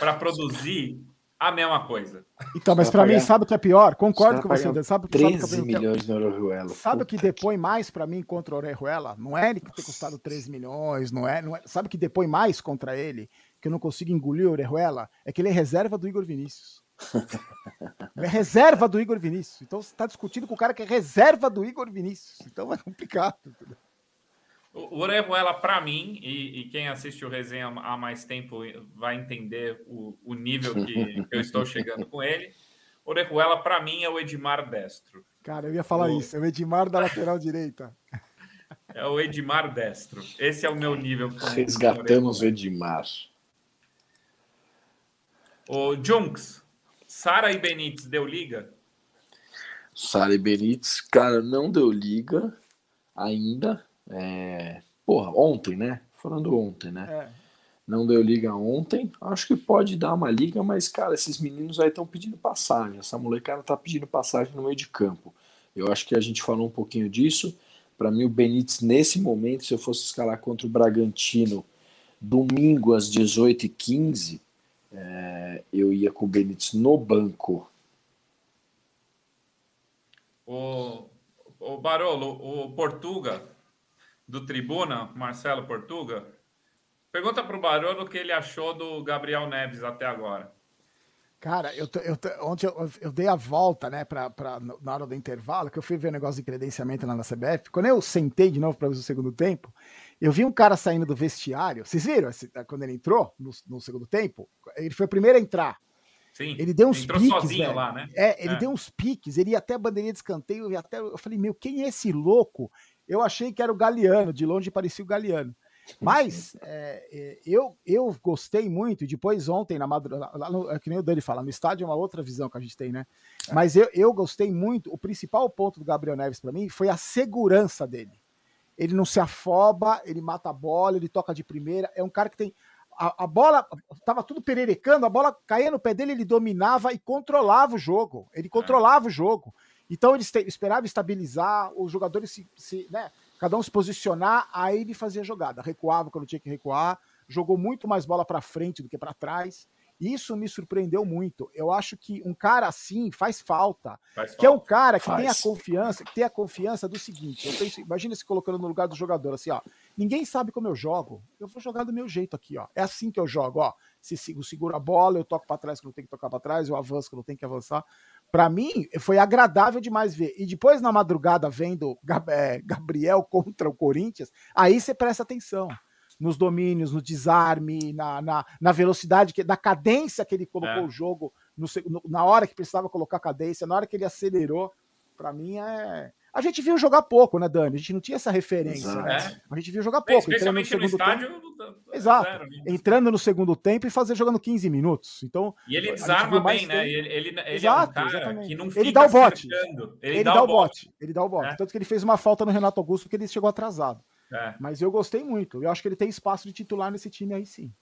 para produzir a mesma coisa. Então, mas para mim, sabe o que é pior? Concordo com você. Sabe, 13 sabe que milhões no Orejuela. Sabe o que depõe mais para mim contra o Orejuela? Não é ele que ter custado 13 milhões, não é, não é. Sabe o que depõe mais contra ele? Que eu não consigo engolir o Orejuela? É que ele é reserva do Igor Vinícius. *laughs* ele é reserva do Igor Vinícius. Então você está discutindo com o cara que é reserva do Igor Vinícius. Então é complicado. Entendeu? O Orejuela, para mim, e, e, quem assiste o resenha há mais tempo vai entender o, o nível que, *laughs* que, eu estou chegando com ele. Orejuela, para mim, é o Edmar Destro. Cara, eu ia falar o... isso, é o Edmar da lateral direita. *laughs* É o Edmar Destro. Esse é o meu nível. Resgatamos o Edmar. O Junks, Sara e Benítez deu liga? Sara e Benítez, cara, não deu liga ainda é, porra, ontem, né? Falando ontem, né? É. Não deu liga ontem. Acho que pode dar uma liga, mas, cara, esses meninos aí estão pedindo passagem. Essa molecada tá pedindo passagem no meio de campo. Eu acho que a gente falou um pouquinho disso. Para mim, o Benítez, nesse momento, se eu fosse escalar contra o Bragantino domingo às 18h15, é, eu ia com o Benítez no banco. O, o Barolo, o Portuga do Tribuna, Marcelo Portuga, pergunta para o Barolo o que ele achou do Gabriel Neves até agora. Cara, eu, eu ontem eu, eu, dei a volta, né, pra, pra, na hora do intervalo, que eu fui ver o negócio de credenciamento lá na CBF. Quando eu sentei de novo para ver o segundo tempo, eu vi um cara saindo do vestiário. Vocês viram quando ele entrou no, no segundo tempo? Ele foi o primeiro a entrar. Sim, ele deu uns piques, sozinho velho. lá, né? É, ele é. deu uns piques, ele ia até a bandeirinha de escanteio, e até eu falei, meu, quem é esse louco? Eu achei que era o Galeano, de longe parecia o Galeano. *laughs* Mas é, eu, eu gostei muito, depois ontem, na madrugada, é que nem o Dani fala, no estádio é uma outra visão que a gente tem, né? É. Mas eu, eu gostei muito, o principal ponto do Gabriel Neves para mim foi a segurança dele. Ele não se afoba, ele mata a bola, ele toca de primeira, é um cara que tem. A, a bola tava tudo pererecando, a bola caía no pé dele, ele dominava e controlava o jogo. Ele controlava o jogo. Então ele esperava estabilizar, os jogadores se, se né, cada um se posicionar, aí ele fazia jogada, recuava quando tinha que recuar, jogou muito mais bola para frente do que para trás. Isso me surpreendeu muito. Eu acho que um cara assim faz falta. Faz que falta. é um cara que faz. tem a confiança, que tem a confiança do seguinte. Eu penso, imagina se colocando no lugar do jogador, assim, ó. Ninguém sabe como eu jogo. Eu vou jogar do meu jeito aqui, ó. É assim que eu jogo, ó. Se seguro a bola, eu toco para trás que não tem que tocar para trás, eu avanço que não tem que avançar. Para mim, foi agradável demais ver. E depois, na madrugada, vendo é, Gabriel *laughs* contra o Corinthians, aí você presta atenção nos domínios, no desarme, na, na, na velocidade, que, da cadência que ele colocou é. o jogo, no, no, na hora que precisava colocar cadência, na hora que ele acelerou. Para mim é. A gente viu jogar pouco, né, Dani? A gente não tinha essa referência. Né? A gente viu jogar pouco. Especialmente no, no estádio. Tempo. Exato. Zero, né? entrando no segundo tempo e fazer jogando 15 minutos. Então, e ele desarma bem, né? Ele, ele, ele Exato, é um exatamente. que não fica ele dá o bote. Ele, ele, dá, o bote. bote. Ele dá o bote. É. Tanto que ele fez uma falta no Renato Augusto que ele chegou atrasado. É. Mas eu gostei muito. Eu acho que ele tem espaço de titular nesse time aí sim.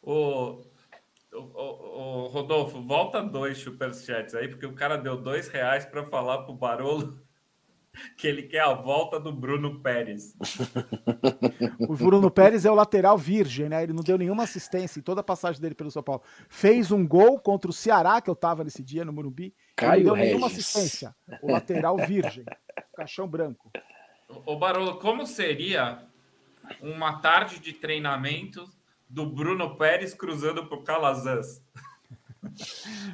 O, o, o, o Rodolfo, volta dois superchats aí, porque o cara deu dois reais para falar pro Barolo que ele quer a volta do Bruno Pérez. o Bruno Pérez é o lateral virgem, né? Ele não deu nenhuma assistência em toda a passagem dele pelo São Paulo. Fez um gol contra o Ceará, que eu tava nesse dia no Morumbi. Caio não deu Regis. nenhuma assistência. O lateral virgem. Caixão branco. O Barolo, como seria uma tarde de treinamento do Bruno Pérez cruzando pro Calazans?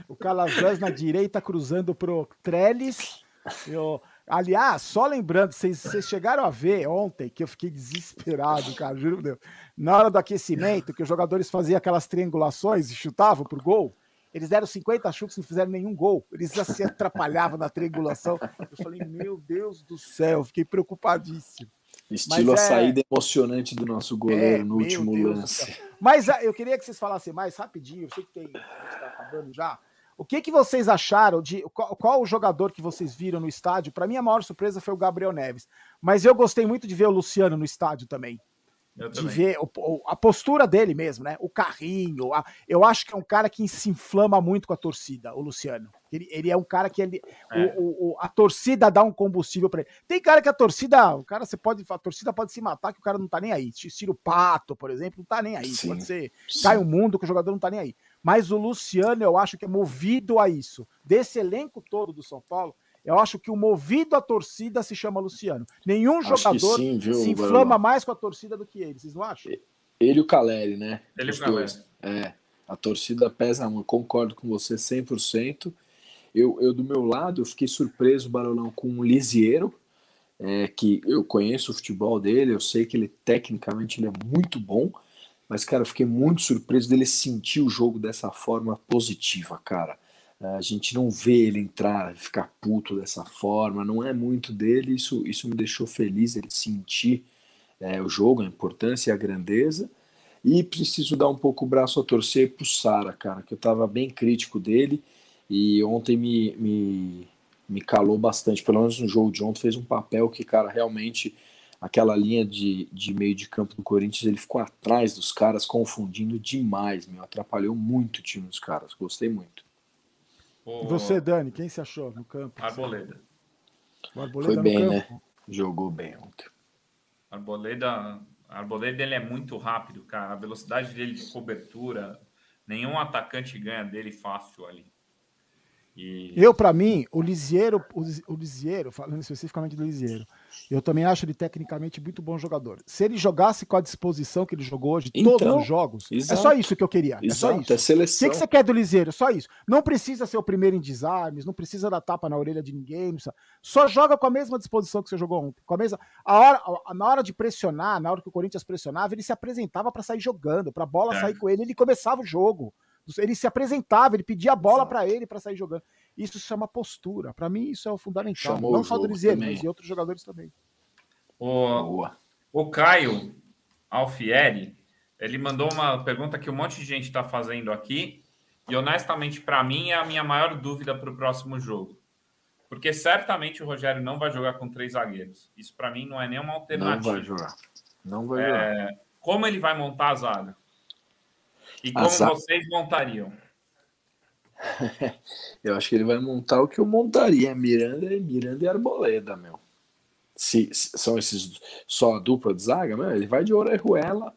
o Calazans na direita cruzando pro Trellis. Eu, aliás, só lembrando, vocês, vocês chegaram a ver ontem que eu fiquei desesperado, cara, juro por Deus. Na hora do aquecimento, que os jogadores faziam aquelas triangulações e chutavam pro gol. Eles deram 50 chutes e não fizeram nenhum gol. Eles já se atrapalhavam na triangulação. Eu falei, meu Deus do céu, fiquei preocupadíssimo. Estilo Mas a é... saída emocionante do nosso goleiro é, no último Deus lance. Mas ah, eu queria que vocês falassem mais rapidinho, eu sei que tem, está acabando já. O que, que vocês acharam de qual, qual o jogador que vocês viram no estádio? Para mim, a maior surpresa foi o Gabriel Neves. Mas eu gostei muito de ver o Luciano no estádio também de ver o, a postura dele mesmo, né? O carrinho. A, eu acho que é um cara que se inflama muito com a torcida, o Luciano. Ele, ele é um cara que ele, é. o, o, a torcida dá um combustível para ele. Tem cara que a torcida, o cara você pode, a torcida pode se matar que o cara não tá nem aí. Estilo Pato, por exemplo, não tá nem aí. Sim, pode ser sim. cai o mundo que o jogador não tá nem aí. Mas o Luciano, eu acho que é movido a isso. Desse elenco todo do São Paulo, eu acho que o movido à torcida se chama Luciano. Nenhum acho jogador sim, viu, se inflama mais com a torcida do que ele, vocês não acham? Ele e o Caleri, né? Ele e o Caleri. É, a torcida pesa muito, concordo com você 100%. Eu, eu, do meu lado, eu fiquei surpreso, Barolão, com o Lisiero, é, que eu conheço o futebol dele, eu sei que ele tecnicamente ele é muito bom, mas, cara, eu fiquei muito surpreso dele sentir o jogo dessa forma positiva, cara. A gente não vê ele entrar, ficar puto dessa forma, não é muito dele. Isso, isso me deixou feliz, ele sentir é, o jogo, a importância e a grandeza. E preciso dar um pouco o braço a torcer pro Sara, cara, que eu tava bem crítico dele e ontem me, me, me calou bastante. Pelo menos no jogo de ontem fez um papel que, cara, realmente aquela linha de, de meio de campo do Corinthians, ele ficou atrás dos caras, confundindo demais, meu. Atrapalhou muito o time dos caras. Gostei muito. E você, Dani, quem se achou no campo? Arboleda. O Arboleda Foi bem, né? Jogou bem ontem. Arboleda, Arboleda ele é muito rápido, cara. A velocidade dele de cobertura, nenhum atacante ganha dele fácil ali. E... Eu, para mim, o Lisieiro, o Lisieiro, falando especificamente do Lisieiro, eu também acho ele tecnicamente muito bom jogador. Se ele jogasse com a disposição que ele jogou hoje, então, todos os jogos, exato, é só isso que eu queria. Exato, é só isso. É seleção. O que, que você quer do Lisieiro? Só isso. Não precisa ser o primeiro em desarmes, não precisa dar tapa na orelha de ninguém. Só joga com a mesma disposição que você jogou ontem. Com a mesma, a hora, a, na hora de pressionar, na hora que o Corinthians pressionava, ele se apresentava para sair jogando, para a bola é. sair com ele, ele começava o jogo. Ele se apresentava, ele pedia a bola para ele para sair jogando. Isso se chama postura. Para mim, isso é o fundamental. Chamou Não só do Liseiro, mas de outros jogadores também. O, o Caio, Alfieri, ele mandou uma pergunta que um monte de gente está fazendo aqui, e honestamente, para mim, é a minha maior dúvida para o próximo jogo. Porque certamente o Rogério não vai jogar com três zagueiros. Isso para mim não é nenhuma alternativa. Não vai jogar. Não vai jogar. É, como ele vai montar a zaga? E como vocês montariam? *laughs* eu acho que ele vai montar o que eu montaria. Miranda, Miranda e Arboleda, meu. Se, se são esses só a dupla de zaga, meu, ele vai de Orejuela,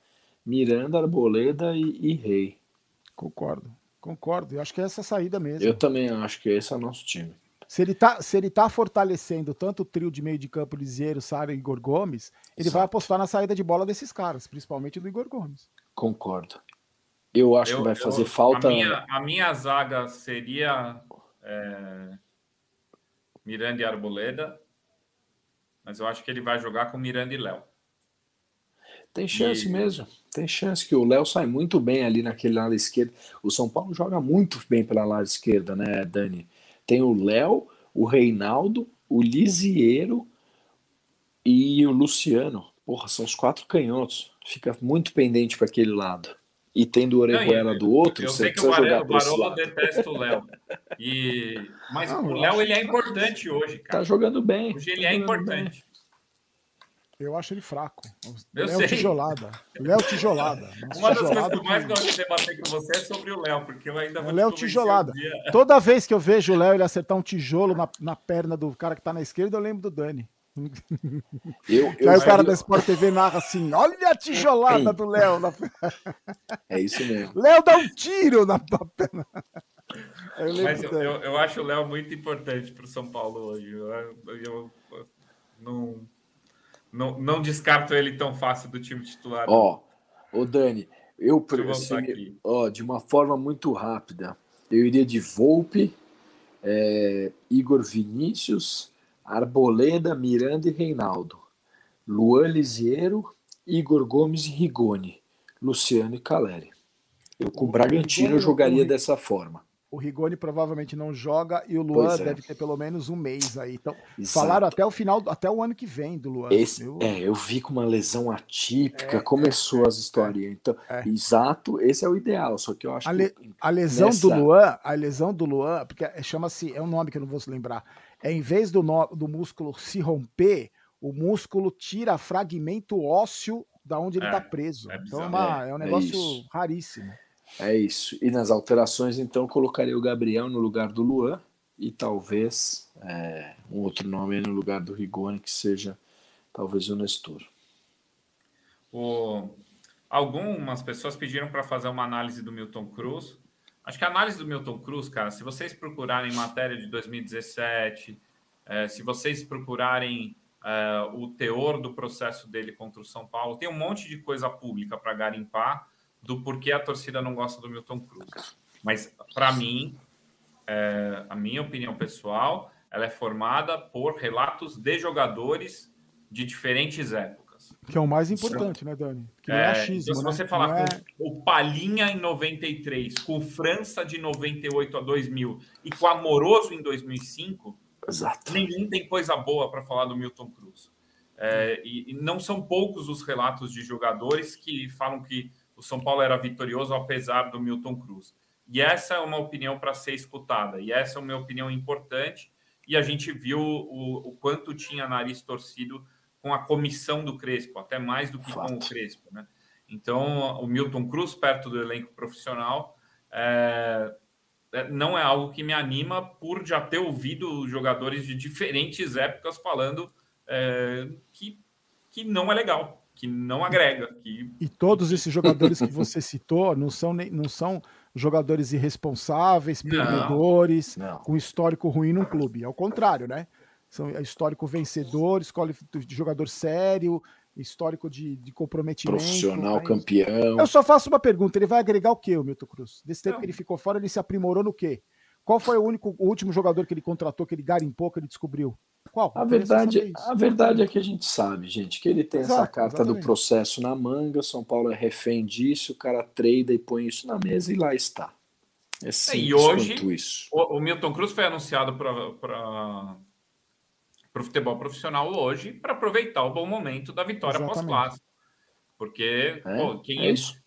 Miranda, Arboleda e, e Rei. Concordo, concordo. Eu acho que é essa saída mesmo. Eu também acho que esse é o nosso time. Se ele tá, se ele tá fortalecendo tanto o trio de meio de campo Liseiro, Sara e Igor Gomes, ele Exato. vai apostar na saída de bola desses caras, principalmente do Igor Gomes. Concordo. Eu acho eu, que vai fazer eu, falta. A minha, a minha, zaga seria é, Miranda e Arboleda, mas eu acho que ele vai jogar com Miranda e Léo. Tem chance e... mesmo. Tem chance que o Léo sai muito bem ali naquele lado esquerdo. O São Paulo joga muito bem pela lado esquerda, né, Dani? Tem o Léo, o Reinaldo, o Lisieiro e o Luciano. Porra, são os quatro canhotos. Fica muito pendente para aquele lado e tendo o Orejuela do outro, eu sei que o Barolo, Barolo detesta o Léo. E... Mas não, o Léo ele é importante hoje, cara. Tá jogando bem. Hoje ele tá é importante. Bem. Eu acho ele fraco. Eu Léo sei. tijolada. Léo tijolada. Uma das coisas que eu mais gosto de debater com você é sobre o Léo, porque eu ainda vou Léo tijolada. Toda vez que eu vejo o Léo ele acertar um tijolo na, na perna do cara que tá na esquerda, eu lembro do Dani. Eu, eu Aí o cara da Sport TV narra assim: olha a tijolada do Léo. Na... É isso mesmo. Léo dá um tiro na perna. Eu Mas eu, eu, eu, acho o Léo muito importante para o São Paulo hoje. Eu, eu, não, não, não descarto ele tão fácil do time titular. Ó, o Dani, eu, assim, ó, de uma forma muito rápida, eu iria de Volpe, é, Igor Vinícius. Arboleda, Miranda e Reinaldo, Luan Lisiero, Igor Gomes e Rigoni, Luciano e Caleri. Eu com o Bragantino eu jogaria dessa forma. O Rigoni provavelmente não joga e o Luan é. deve ter pelo menos um mês aí. Então, Exato. falaram até o final, até o ano que vem do Luan. Esse, eu... É, eu vi com uma lesão atípica, é, começou é, as histórias. Então, é. exato, esse é o ideal. Só que eu acho a le, que. A lesão nessa... do Luan, a lesão do Luan, porque chama-se, é um nome que eu não vou se lembrar é em vez do, no, do músculo se romper, o músculo tira fragmento ósseo da onde ele está é, preso. É então é, uma, é um é negócio raríssimo. É isso. E nas alterações, então, colocaria o Gabriel no lugar do Luan e talvez é, um outro nome no lugar do Rigoni, que seja talvez o Nestor. O... Algumas pessoas pediram para fazer uma análise do Milton Cruz. Acho que a análise do Milton Cruz, cara, se vocês procurarem matéria de 2017, é, se vocês procurarem é, o teor do processo dele contra o São Paulo, tem um monte de coisa pública para garimpar do porquê a torcida não gosta do Milton Cruz. Mas, para mim, é, a minha opinião pessoal, ela é formada por relatos de jogadores de diferentes épocas. Que é o mais importante, né, Dani? Que é, é achismo, então, se você né? falar é... com o Palinha em 93, com o França de 98 a 2000 e com o Amoroso em 2005, Exato. nenhum tem coisa boa para falar do Milton Cruz. É, e, e, não são poucos os relatos de jogadores que falam que o São Paulo era vitorioso apesar do Milton Cruz. E essa é uma opinião para ser escutada, e essa é uma opinião importante. E a gente viu o, o quanto tinha nariz torcido com a comissão do Crespo, até mais do que Fato. com o Crespo, né? Então, o Milton Cruz perto do elenco profissional é, é, não é algo que me anima por já ter ouvido jogadores de diferentes épocas falando é, que, que não é legal, que não agrega. Que... E todos esses jogadores que você citou não são, não são jogadores irresponsáveis, perdedores, não, não. com histórico ruim no clube. Ao contrário, né? São é histórico vencedor, escolhe de jogador sério, histórico de, de comprometimento. Profissional, mas... campeão. Eu só faço uma pergunta: ele vai agregar o quê, o Milton Cruz? Desse tempo Não. que ele ficou fora, ele se aprimorou no quê? Qual foi o único, o último jogador que ele contratou, que ele garimpou, que ele descobriu? Qual? A verdade, a verdade é que a gente sabe, gente, que ele tem Exato, essa carta exatamente. do processo na manga, São Paulo é refém disso, o cara treina e põe isso na mesa e lá está. É, é e hoje, o, o Milton Cruz foi anunciado para para o futebol profissional hoje para aproveitar o bom momento da vitória pós-clássico. Porque É, pô, quem é isso.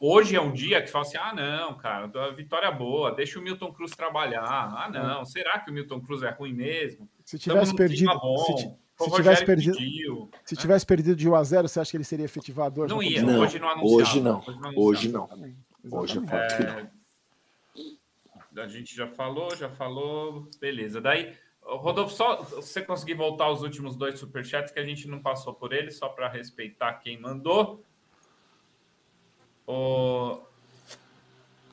Hoje é um dia que fala assim: ah, não, cara, a vitória é boa, deixa o Milton Cruz trabalhar. Ah, não, será que o Milton Cruz é ruim mesmo? Se tivesse perdido, se, tivesse perdido, pediu. se tivesse perdido de 1 a 0, você acha que ele seria efetivador? Não ia, Não, hoje não anunciava. hoje não. Hoje não. Hoje não. É, a gente já falou, já falou, beleza. Daí, Rodolfo, só se você conseguir voltar aos últimos dois superchats que a gente não passou por eles, só para respeitar quem mandou. O...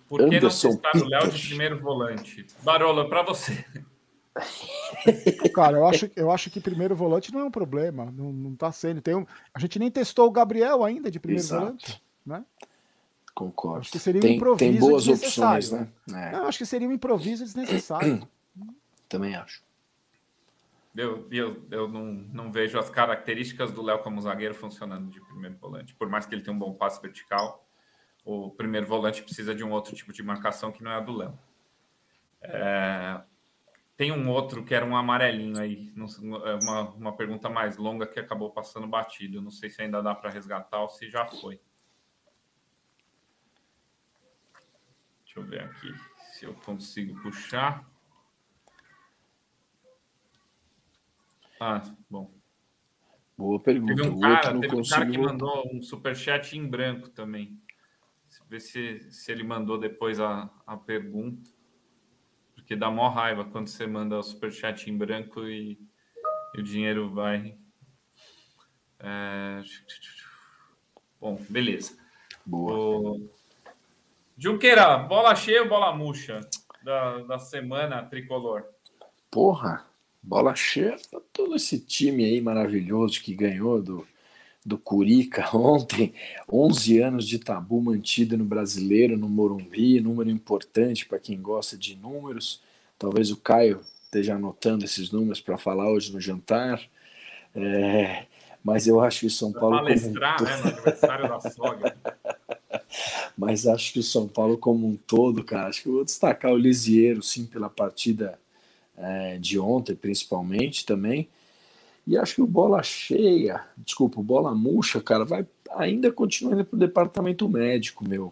Por que não Anderson testar o Léo de primeiro volante? Barola, para você. Cara, eu acho, eu acho que primeiro volante não é um problema. Não, não tá sendo. Tem um, a gente nem testou o Gabriel ainda de primeiro Exato. volante. Né? Concordo. Acho que seria um tem, improviso tem boas desnecessário, opções, né? É, Eu acho que seria um improviso desnecessário. também acho. Eu, eu, eu não, não vejo as características do Léo como zagueiro funcionando de primeiro volante. Por mais que ele tenha um bom passe vertical, o primeiro volante precisa de um outro tipo de marcação que não é a do Léo. É, tem um outro que era um amarelinho aí, uma, uma pergunta mais longa que acabou passando batido. Não sei se ainda dá para resgatar ou se já foi. Deixa eu ver aqui se eu consigo puxar. Ah, bom. Boa pergunta. Teve um cara, teve um cara que mandou um superchat em branco também. Ver se, se ele mandou depois a, a pergunta. Porque dá mó raiva quando você manda o superchat em branco e, e o dinheiro vai. É... Bom, beleza. Boa. O... Junqueira, bola cheia ou bola murcha da, da semana tricolor? Porra, bola cheia pra todo esse time aí maravilhoso que ganhou do, do Curica *laughs* ontem. 11 anos de tabu mantido no brasileiro, no Morumbi, número importante para quem gosta de números. Talvez o Caio esteja anotando esses números para falar hoje no jantar. É, mas eu acho que o São Pra Paulo. como um palestrar, né, no aniversário da sogra. *laughs* Mas acho que o São Paulo como um todo, cara, acho que eu vou destacar o Lisieiro, sim, pela partida é, de ontem, principalmente também. E acho que o bola cheia, desculpa, o bola murcha, cara, vai ainda continuando para o departamento médico, meu.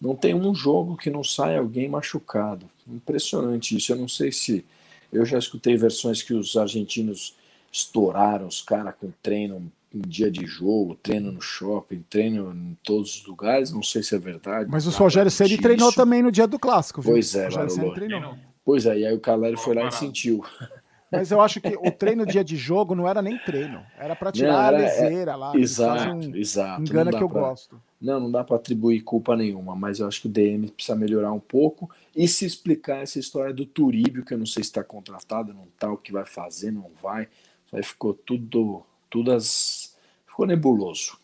Não tem um jogo que não sai alguém machucado. Impressionante isso. Eu não sei se. Eu já escutei versões que os argentinos estouraram os caras com treino em dia de jogo, treino no shopping, treino em todos os lugares. Não sei se é verdade. Mas o Rogério Ceni mentir treinou também no dia do clássico, viu? Pois é, o Rogério Ceni treinou. Pois é, e aí o Caleri foi lá e sentiu. Mas eu acho que o treino dia de jogo não era nem treino. Era pra tirar Não, a era- leseira lá. Exato, exato. Um, Não engana dá que eu pra- gosto. Não, não dá para atribuir culpa nenhuma, mas eu acho que o DM precisa melhorar um pouco e se explicar essa história do Turíbio, que eu não sei se está contratado, não tá, o que vai fazer, não vai. Isso aí ficou tudo, tudo as... ficou nebuloso.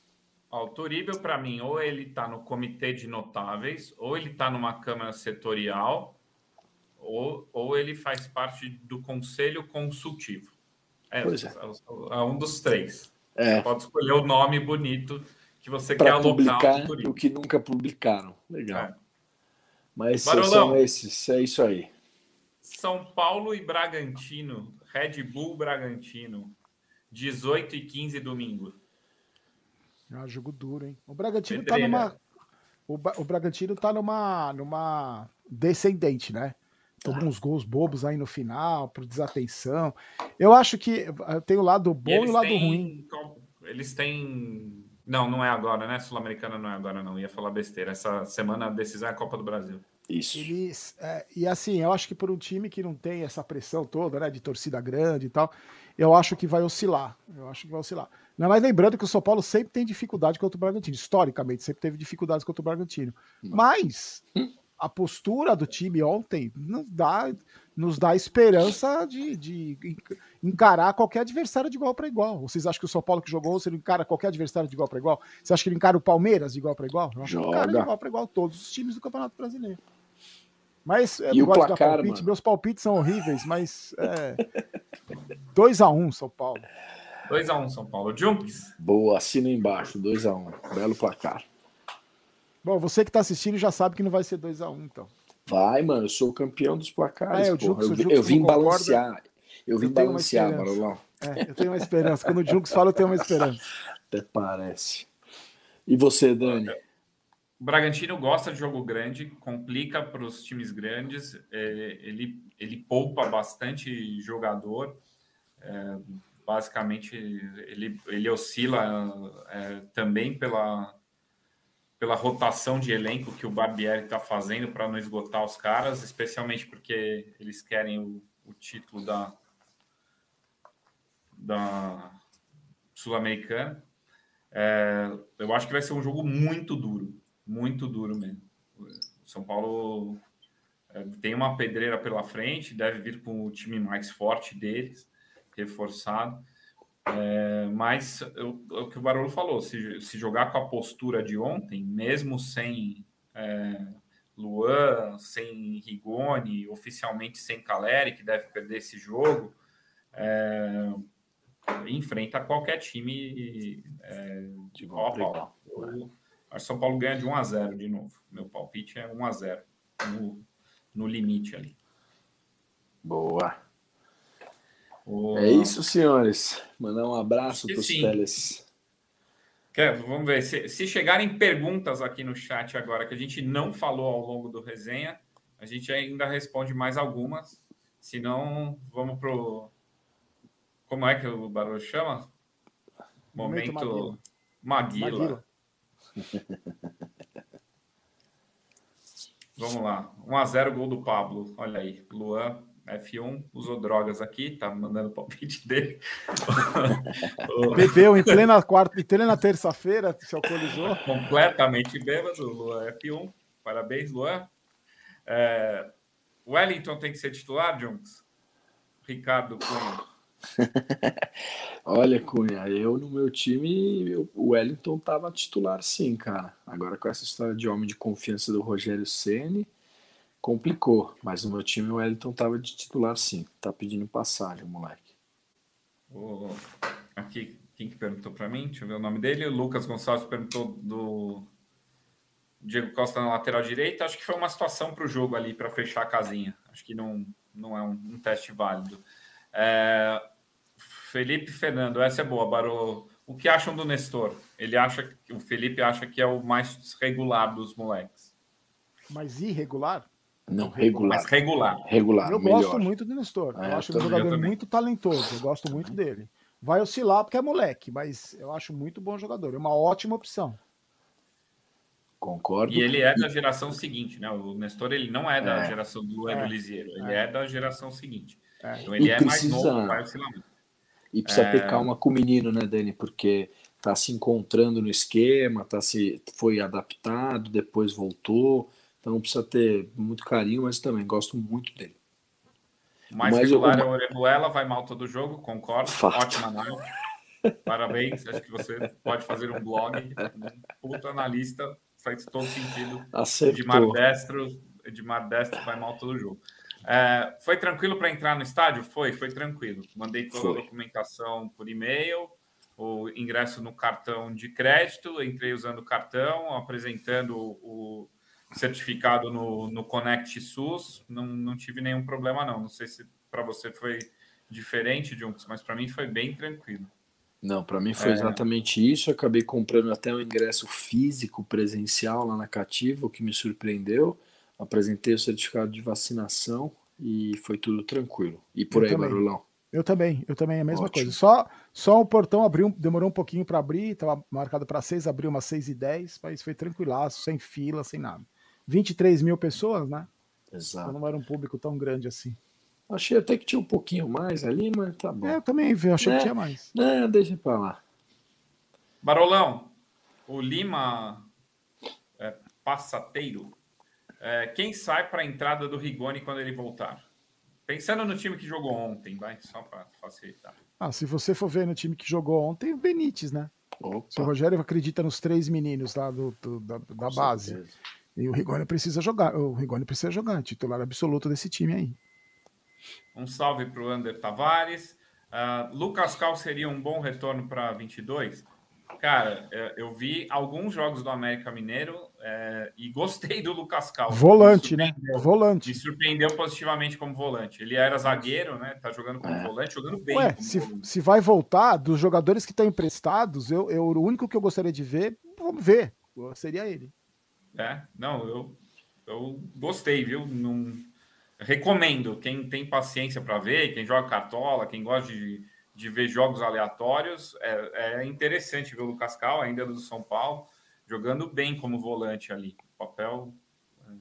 Ó, o Turíbio, para mim, ou ele está no comitê de notáveis, ou ele está numa Câmara Setorial, ou, ou ele faz parte do Conselho Consultivo. É, Pois é. é um dos três. É, Pode escolher o nome bonito que você quer para alocar publicar o que nunca publicaram. Legal. É. Mas Barolão. são esses, é isso aí. São Paulo e Bragantino, Red Bull Bragantino, 18 e 15 domingo. É um jogo duro, hein? O Bragantino tá Pedreira. numa. O, Ba- o Bragantino tá numa, numa descendente, né? Tomou uns gols bobos aí no final, por desatenção. Eu acho que eh, tem o lado bom e, o lado têm- ruim. Eles têm. Não, não é agora, né? Sul-Americana não é agora, não. Ia falar besteira. Essa semana a decisão é a Copa do Brasil. Isso. Eles, é, e assim, eu acho que por um time que não tem essa pressão toda, né, de torcida grande e tal, eu acho que vai oscilar. Eu acho que vai oscilar. Não, mas lembrando que o São Paulo sempre tem dificuldade contra o Bragantino. Historicamente, sempre teve dificuldades contra o Bragantino. Mas a postura do time ontem nos dá, nos dá esperança de, de encarar qualquer adversário de igual para igual. Vocês acham que o São Paulo que jogou, você não encara qualquer adversário de igual para igual? Você acha que ele encara o Palmeiras de igual para igual? Eu acho que ele encara de Joga. igual para igual todos os times do Campeonato Brasileiro. Mas eu E não gosto de dar placar, palpite, mano? meus palpites são horríveis, mas é 2x1 São Paulo. 2x1 São Paulo. Junks, Boa, assina embaixo, 2x1. Belo placar. Bom, você que tá assistindo já sabe que não vai ser 2x1, então. Vai, mano, eu sou o campeão dos placares. Ah, é, o porra. Jux- eu, Jux eu vim balancear. Eu vim Eu tenho uma balancear, esperança. Marolão. É, eu tenho uma esperança. Quando o Junks fala, eu tenho uma esperança. *laughs* Até parece. E você, Dani? O Bragantino gosta de jogo grande, complica para os times grandes, é, ele, ele poupa bastante jogador, é, basicamente ele, ele oscila é, também pela, pela rotação de elenco que o Barbieri está fazendo para não esgotar os caras, especialmente porque eles querem o, o título da, da Sul-Americana. É, eu acho que vai ser um jogo muito duro, muito duro mesmo. O São Paulo é, tem uma pedreira pela frente, deve vir com o time mais forte deles, reforçado. É, mas eu, o que o Barolo falou, se, se jogar com a postura de ontem, mesmo sem é, Luan, sem Rigoni, oficialmente sem Caleri, que deve perder esse jogo, é, enfrenta qualquer time é, de igual a pau. O São Paulo ganha de 1 a 0 de novo. Meu palpite é 1 a 0 no, no limite ali. Boa. É isso, senhores. Mandar um abraço para os teles. Quer, vamos ver. Se, se, chegarem perguntas aqui no chat agora que a gente não falou ao longo do resenha, a gente ainda responde mais algumas. Se não, vamos pro. Como é que o barulho chama? Momento, Momento Maguila. Maguila. *laughs* vamos lá. 1 a 0 gol do Pablo. Olha aí. Luan F1 usou drogas aqui, tá mandando o *laughs* palpite dele. *laughs* Bebeu em plena quarta, em plena terça-feira, se alcoolizou. Completamente bêbado, Luan F1. Parabéns, Luan. É, Wellington tem que ser titular, Junks? Ricardo Cunha. *laughs* Olha, Cunha, eu no meu time, o Wellington tava titular sim, cara. Agora com essa história de homem de confiança do Rogério Ceni complicou, mas no meu time o Wellington tava de titular sim. Tá pedindo passagem, moleque. Oh, aqui, quem que perguntou para mim? Deixa eu ver o nome dele. O Lucas Gonçalves perguntou do Diego Costa na lateral direita. Acho que foi uma situação para o jogo ali, para fechar a casinha. Acho que não, não é um, um teste válido. É, Felipe Fernando, essa é boa, Barô. O que acham do Nestor? Ele acha que o Felipe acha que é o mais regular dos moleques. Mais irregular? Não, regular. Mas regular. Regular. Eu melhor. gosto muito do Nestor. É, eu acho um jogador muito talentoso. Eu gosto muito dele. Vai oscilar porque é moleque, mas eu acho muito bom jogador. É uma ótima opção. Concordo. E ele é da geração seguinte, né? O Nestor ele não é da é. geração do Eno é. Lisieiro, ele é. é. da geração seguinte. É. Então ele e é precisa... mais novo, vai oscilar muito. E precisa ter é. calma com o menino, né, Dani? Porque tá se encontrando no esquema, tá se foi adaptado, depois voltou. Então precisa ter muito carinho, mas também gosto muito dele. mais mas regular eu... é o Orejuela, vai mal todo jogo, concordo. Fato. Ótima análise. Parabéns, acho que você pode fazer um blog. Puta analista, faz todo sentido. Acertou. Edmar Destro, Edmar Destro vai mal todo jogo. É, foi tranquilo para entrar no estádio? Foi, foi tranquilo. Mandei toda foi. a documentação por e-mail, o ingresso no cartão de crédito, entrei usando o cartão, apresentando o, certificado no, no Connect SUS, não, não tive nenhum problema, não. Não sei se para você foi diferente, Junks, mas para mim foi bem tranquilo. Não, para mim foi é... exatamente isso. acabei comprando até um ingresso físico presencial lá na Cativa, o que me surpreendeu. Apresentei o certificado de vacinação e foi tudo tranquilo. E por eu aí, também. Barulhão? Eu também, eu também, a mesma Ótimo. coisa. Só, só o portão abriu, demorou um pouquinho para abrir, estava marcado para seis, abriu umas seis e dez, mas foi tranquilaço, sem fila, sem nada. 23 mil pessoas, né? Exato. Então não era um público tão grande assim. Achei até que tinha um pouquinho mais ali, mas tá bom. É, eu também vi, achei é, que tinha mais. É, deixa pra lá. Barolão, o Lima é, Passateiro, é, quem sai para a entrada do Rigoni quando ele voltar? Pensando no time que jogou ontem, vai, só para facilitar. Ah, se você for ver no time que jogou ontem, o Benítez, né? Opa. Se o Rogério acredita nos três meninos lá do, do da, da base. Certeza. E o Rigoni precisa jogar, o Rigoni precisa jogar, titular absoluto desse time aí. Um salve para o Ander Tavares. Uh, Lucas Cal seria um bom retorno para 22? Cara, é, eu vi alguns jogos do América Mineiro. é, e gostei do Lucas Cal. Volante, né? Volante. Me surpreendeu positivamente como volante. Ele era zagueiro, né? Tá jogando como é. volante, jogando bem. Ué, se, se vai voltar, dos jogadores que estão emprestados, eu, eu, o único que eu gostaria de ver, vamos ver, seria ele. É, não, eu, eu gostei, viu? Não, recomendo. Quem tem paciência para ver, quem joga cartola, quem gosta de, de ver jogos aleatórios, é, é interessante ver o Lucas Cal, ainda do São Paulo jogando bem como volante ali. Papel é,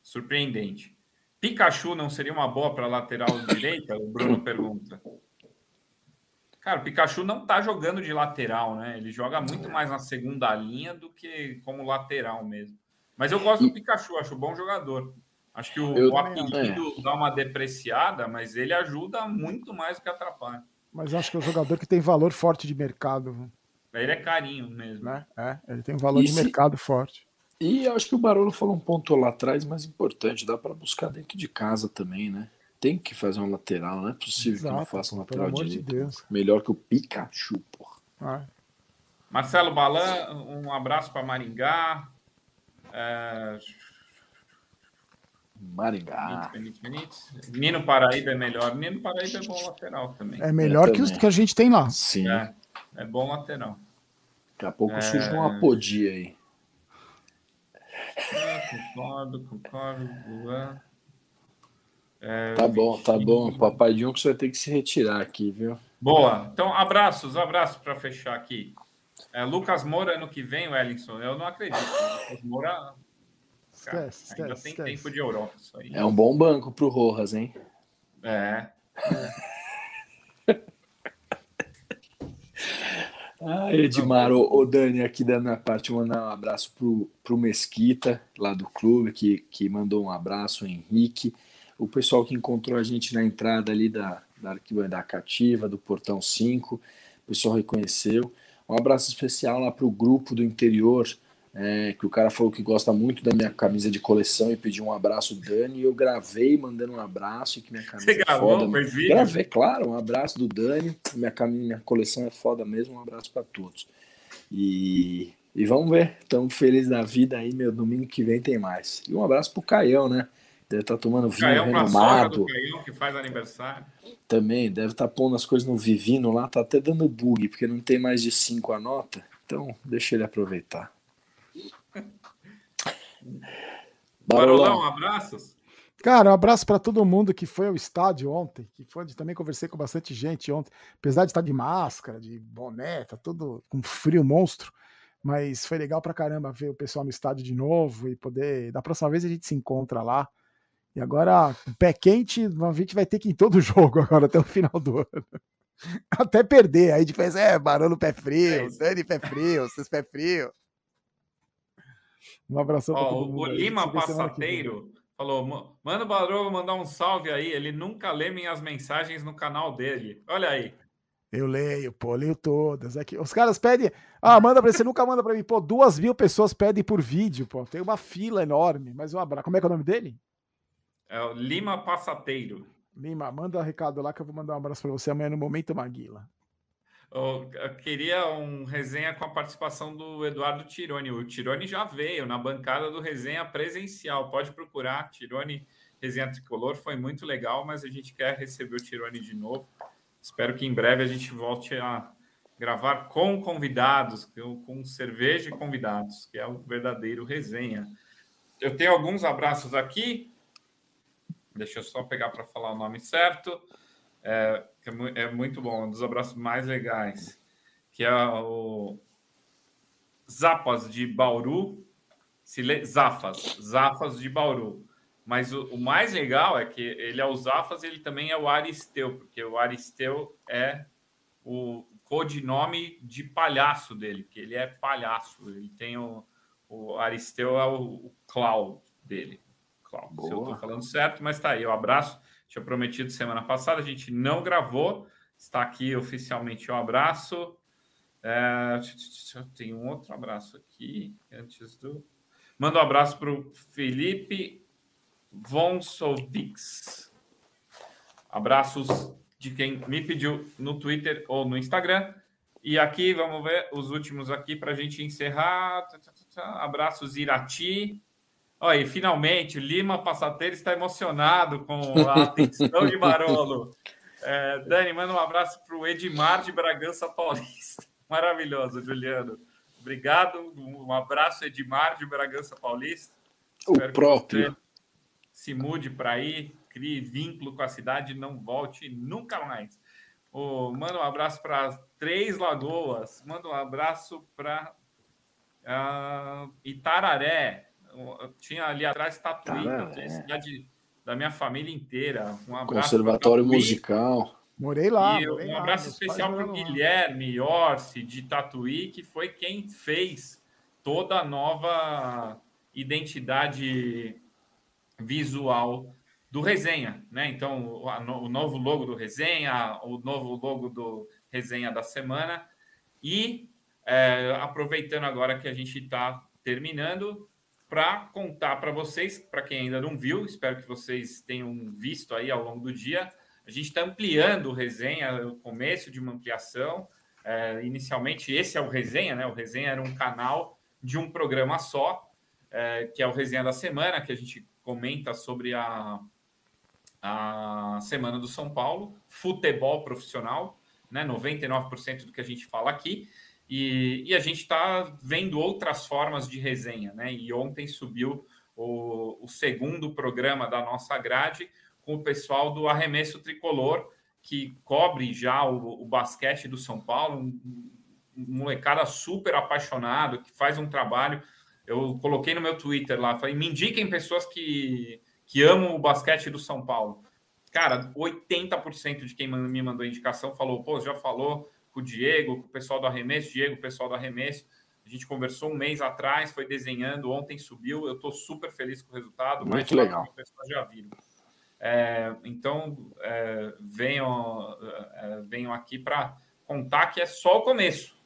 surpreendente. Pikachu não seria uma boa para lateral *laughs* direita? O Bruno pergunta. Cara, o Pikachu não tá jogando de lateral, né? Ele joga muito mais na segunda linha do que como lateral mesmo. Mas eu gosto do Pikachu, acho um bom jogador. Acho que o, eu, o apelido é. dá uma depreciada, mas ele ajuda muito mais do que atrapalha. Mas acho que é um jogador que tem valor forte de mercado. Ele é carinho mesmo. Né? É, ele tem um valor e de se... mercado forte. E eu acho que o Barolo falou um ponto lá atrás mais importante, dá para buscar dentro de casa também, né? Tem que fazer um lateral, não é possível Exato, que não faça um lateral de Deus. Melhor que o Pikachu, porra. Ah. Marcelo Balan, um abraço para Maringá. É... Maringá. Nino Paraíba é melhor. Nino Paraíba é bom lateral também. É melhor que os que a gente tem lá. Sim. É. É bom lateral. Daqui a pouco é... surge uma podia aí. É, concordo, concordo. É, tá bom, tá bom. Papai Junks vai ter que se retirar aqui, viu? Boa. Então, abraços, abraços para fechar aqui. É, Lucas Moura ano que vem, Wellington. Eu não acredito. Lucas Moura. Cara, esquece, ainda esquece, tem esquece. tempo de Europa. Isso aí. É um bom banco pro Rojas, hein? É. *laughs* Ah, Edmar, o, o Dani, aqui da minha parte, mandar um abraço pro, pro Mesquita, lá do clube, que, que mandou um abraço, o Henrique, o pessoal que encontrou a gente na entrada ali da, da arquibancada cativa, do Portão 5, o pessoal reconheceu. Um abraço especial lá pro grupo do interior, é, que o cara falou que gosta muito da minha camisa de coleção e pediu um abraço, Dani. E eu gravei mandando um abraço e que minha camisa Você é gravou, foda. Gravei, claro, um abraço do Dani. Minha, minha coleção é foda mesmo. Um abraço para todos. E, e vamos ver, estamos felizes da vida aí, meu. Domingo que vem tem mais. E um abraço pro Caião, né? Deve estar tá tomando vinho Caião renomado. Caião, que faz aniversário. Também, deve estar tá pondo as coisas no Vivino lá, tá até dando bug, porque não tem mais de 5 a nota. Então, deixa ele aproveitar. Barolão, abraços. Cara, um abraço para todo mundo que foi ao estádio ontem, que foi, também conversei com bastante gente ontem, apesar de estar de máscara, de boné, tá tudo com frio monstro, mas foi legal pra caramba ver o pessoal no estádio de novo e poder, da próxima vez a gente se encontra lá. E agora, pé quente, a gente vai ter que ir em todo *laughs* jogo agora até o final do ano. Até perder, aí faz, é, Barolo pé frio, é Dani pé frio, vocês pé frio. Um abração para todo mundo. O Lima Passateiro falou: manda o Barolo mandar um salve aí. Ele nunca lê minhas mensagens no canal dele. Olha aí. Eu leio, pô, leio todas. Aqui. Os caras pedem. Ah, manda pra você, nunca manda pra mim. Pô, duas mil pessoas pedem por vídeo, pô. Tem uma fila enorme. Mas um abraço. Como é que é o nome dele? É o Lima Passateiro. Lima, manda um recado lá que eu vou mandar um abraço pra você amanhã no Momento Maguila. Eu queria um resenha com a participação do Eduardo Tironi. O Tironi já veio na bancada do resenha presencial. Pode procurar. Tironi Resenha Tricolor foi muito legal, mas a gente quer receber o Tironi de novo. Espero que em breve a gente volte a gravar com convidados, com cerveja e convidados, que é o verdadeiro resenha. Eu tenho alguns abraços aqui. Deixa eu só pegar para falar o nome certo. É, é, é muito bom, um dos abraços mais legais, que é o Zapas de Bauru, Zafas, Zafas de Bauru. Mas o, o, mais legal é que ele é o Zafas, ele também é o Aristeu, porque o Aristeu é o codinome de palhaço dele, que ele é palhaço. Ele tem o, o Aristeu é o, o Clau dele. Clau, se eu estou falando certo, mas tá aí. O um abraço tinha prometido semana passada, a gente não gravou. Está aqui oficialmente um abraço. É, tem um outro abraço aqui antes do. Manda um abraço para o Felipe Vonsovics. Abraços de quem me pediu no Twitter ou no Instagram. E aqui, vamos ver os últimos aqui para a gente encerrar. Abraços, Irati. Olha, e finalmente, Lima Passateiro está emocionado com a atenção de Barolo. É, Dani, manda um abraço para o Edmar de Bragança Paulista. *laughs* Maravilhoso, Juliano. Obrigado. Um abraço, Edmar de Bragança Paulista. O Espero próprio. se mude para aí, crie vínculo com a cidade e não volte nunca mais. Oh, manda um abraço para Três Lagoas. Manda um abraço para uh, ah, Itararé. Tinha ali atrás Tatuí, é cidade da minha família inteira. Um abraço Conservatório Musical. Morei lá. E morei um abraço lá, especial para o Guilherme Orsi, de Tatuí, que foi quem fez toda a nova identidade visual do Resenha, né? Então, o, novo logo do Resenha, o novo logo do Resenha da semana. E é, aproveitando agora que a gente está terminando, para contar para vocês, para quem ainda não viu, espero que vocês tenham visto aí ao longo do dia, a gente está ampliando o resenha, o começo de uma ampliação. É, inicialmente, esse é o resenha, né? O resenha era um canal de um programa só, é, que é o resenha da semana, que a gente comenta sobre a, a semana do São Paulo, futebol profissional, né? 99% do que a gente fala aqui. E, e a gente está vendo outras formas de resenha, né? E ontem subiu o, o segundo programa da nossa grade com o pessoal do Arremesso Tricolor, que cobre já o, o basquete do São Paulo, um, um molecada super apaixonado, que faz um trabalho. Eu coloquei no meu Twitter lá, falei, me indiquem pessoas que, que amam o basquete do São Paulo. Cara, 80% de quem me mandou indicação falou, pô, já falou com o Diego, com o pessoal do arremesso, Diego, o pessoal do arremesso. A gente conversou um mês atrás, foi desenhando, ontem subiu. Eu estou super feliz com o resultado. Muito legal. Pessoas já viram. É, então, é, venham, é, venham aqui para contar que é só o começo.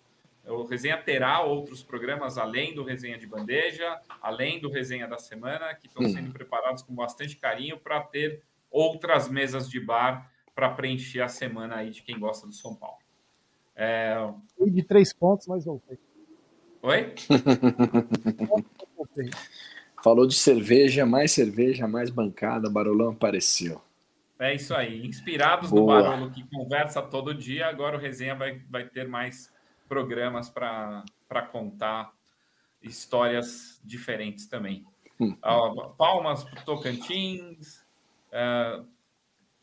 O Resenha terá outros programas além do Resenha de Bandeja, além do Resenha da Semana, que estão hum. sendo preparados com bastante carinho para ter outras mesas de bar para preencher a semana aí de quem gosta do São Paulo. É... De três pontos, mas voltei. Oi? *laughs* Falou de cerveja, mais cerveja, mais bancada, Barolão apareceu. É isso aí. Inspirados Boa. no Barolo, que conversa todo dia, agora o Resenha vai, vai ter mais programas para contar histórias diferentes também. Hum. Palmas para Tocantins, uh,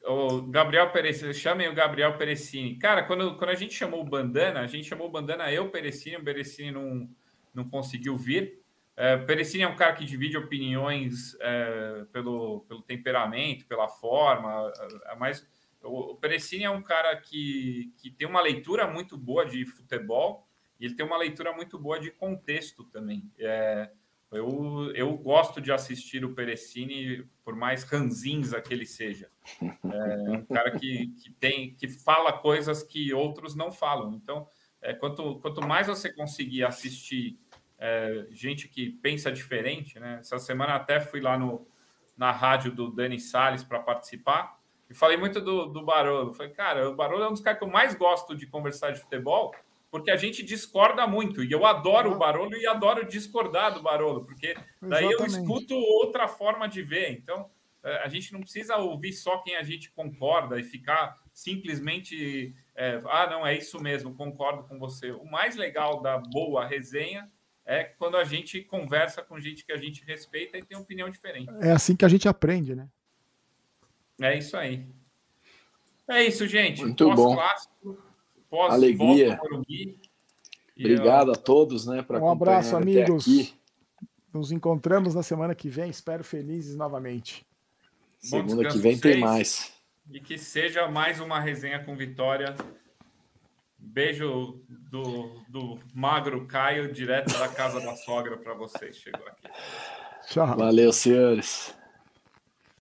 o Gabriel Perecini, chamem o Gabriel Perecini. Cara, quando, quando a gente chamou o Bandana, a gente chamou o Bandana eu, Perecini, o Perecini não, não conseguiu vir. É, Perecini é um cara que divide opiniões é, pelo, pelo temperamento, pela forma, é, mas o, o Perecini é um cara que, que tem uma leitura muito boa de futebol e ele tem uma leitura muito boa de contexto também. É, eu, eu gosto de assistir o Perecini, por mais ranzinza que ele seja. É um cara que, que, tem, que fala coisas que outros não falam. Então, é, quanto, quanto mais você conseguir assistir é, gente que pensa diferente, né? Essa semana até fui lá no, na rádio do Dani Salles para participar e falei muito do, do Barolo. Falei, cara, o Barolo é um dos caras que eu mais gosto de conversar de futebol porque a gente discorda muito. E eu adoro o Barolo e adoro discordar do Barolo, porque daí Exatamente. eu escuto outra forma de ver. Então, é, a gente não precisa ouvir só quem a gente concorda e ficar simplesmente, é, ah, não, é isso mesmo, concordo com você. O mais legal da boa resenha é quando a gente conversa com gente que a gente respeita e tem opinião diferente. É assim que a gente aprende, né? É isso aí. É isso, gente. Muito bom pós Alegria. Obrigado a todos, né? Um abraço, amigos. Nos encontramos na semana que vem. Espero felizes novamente. Segunda que vem tem mais. E que seja mais uma resenha com vitória. Beijo do, do magro Caio, direto da casa da sogra para vocês. Chegou aqui. Tchau. Valeu, senhores.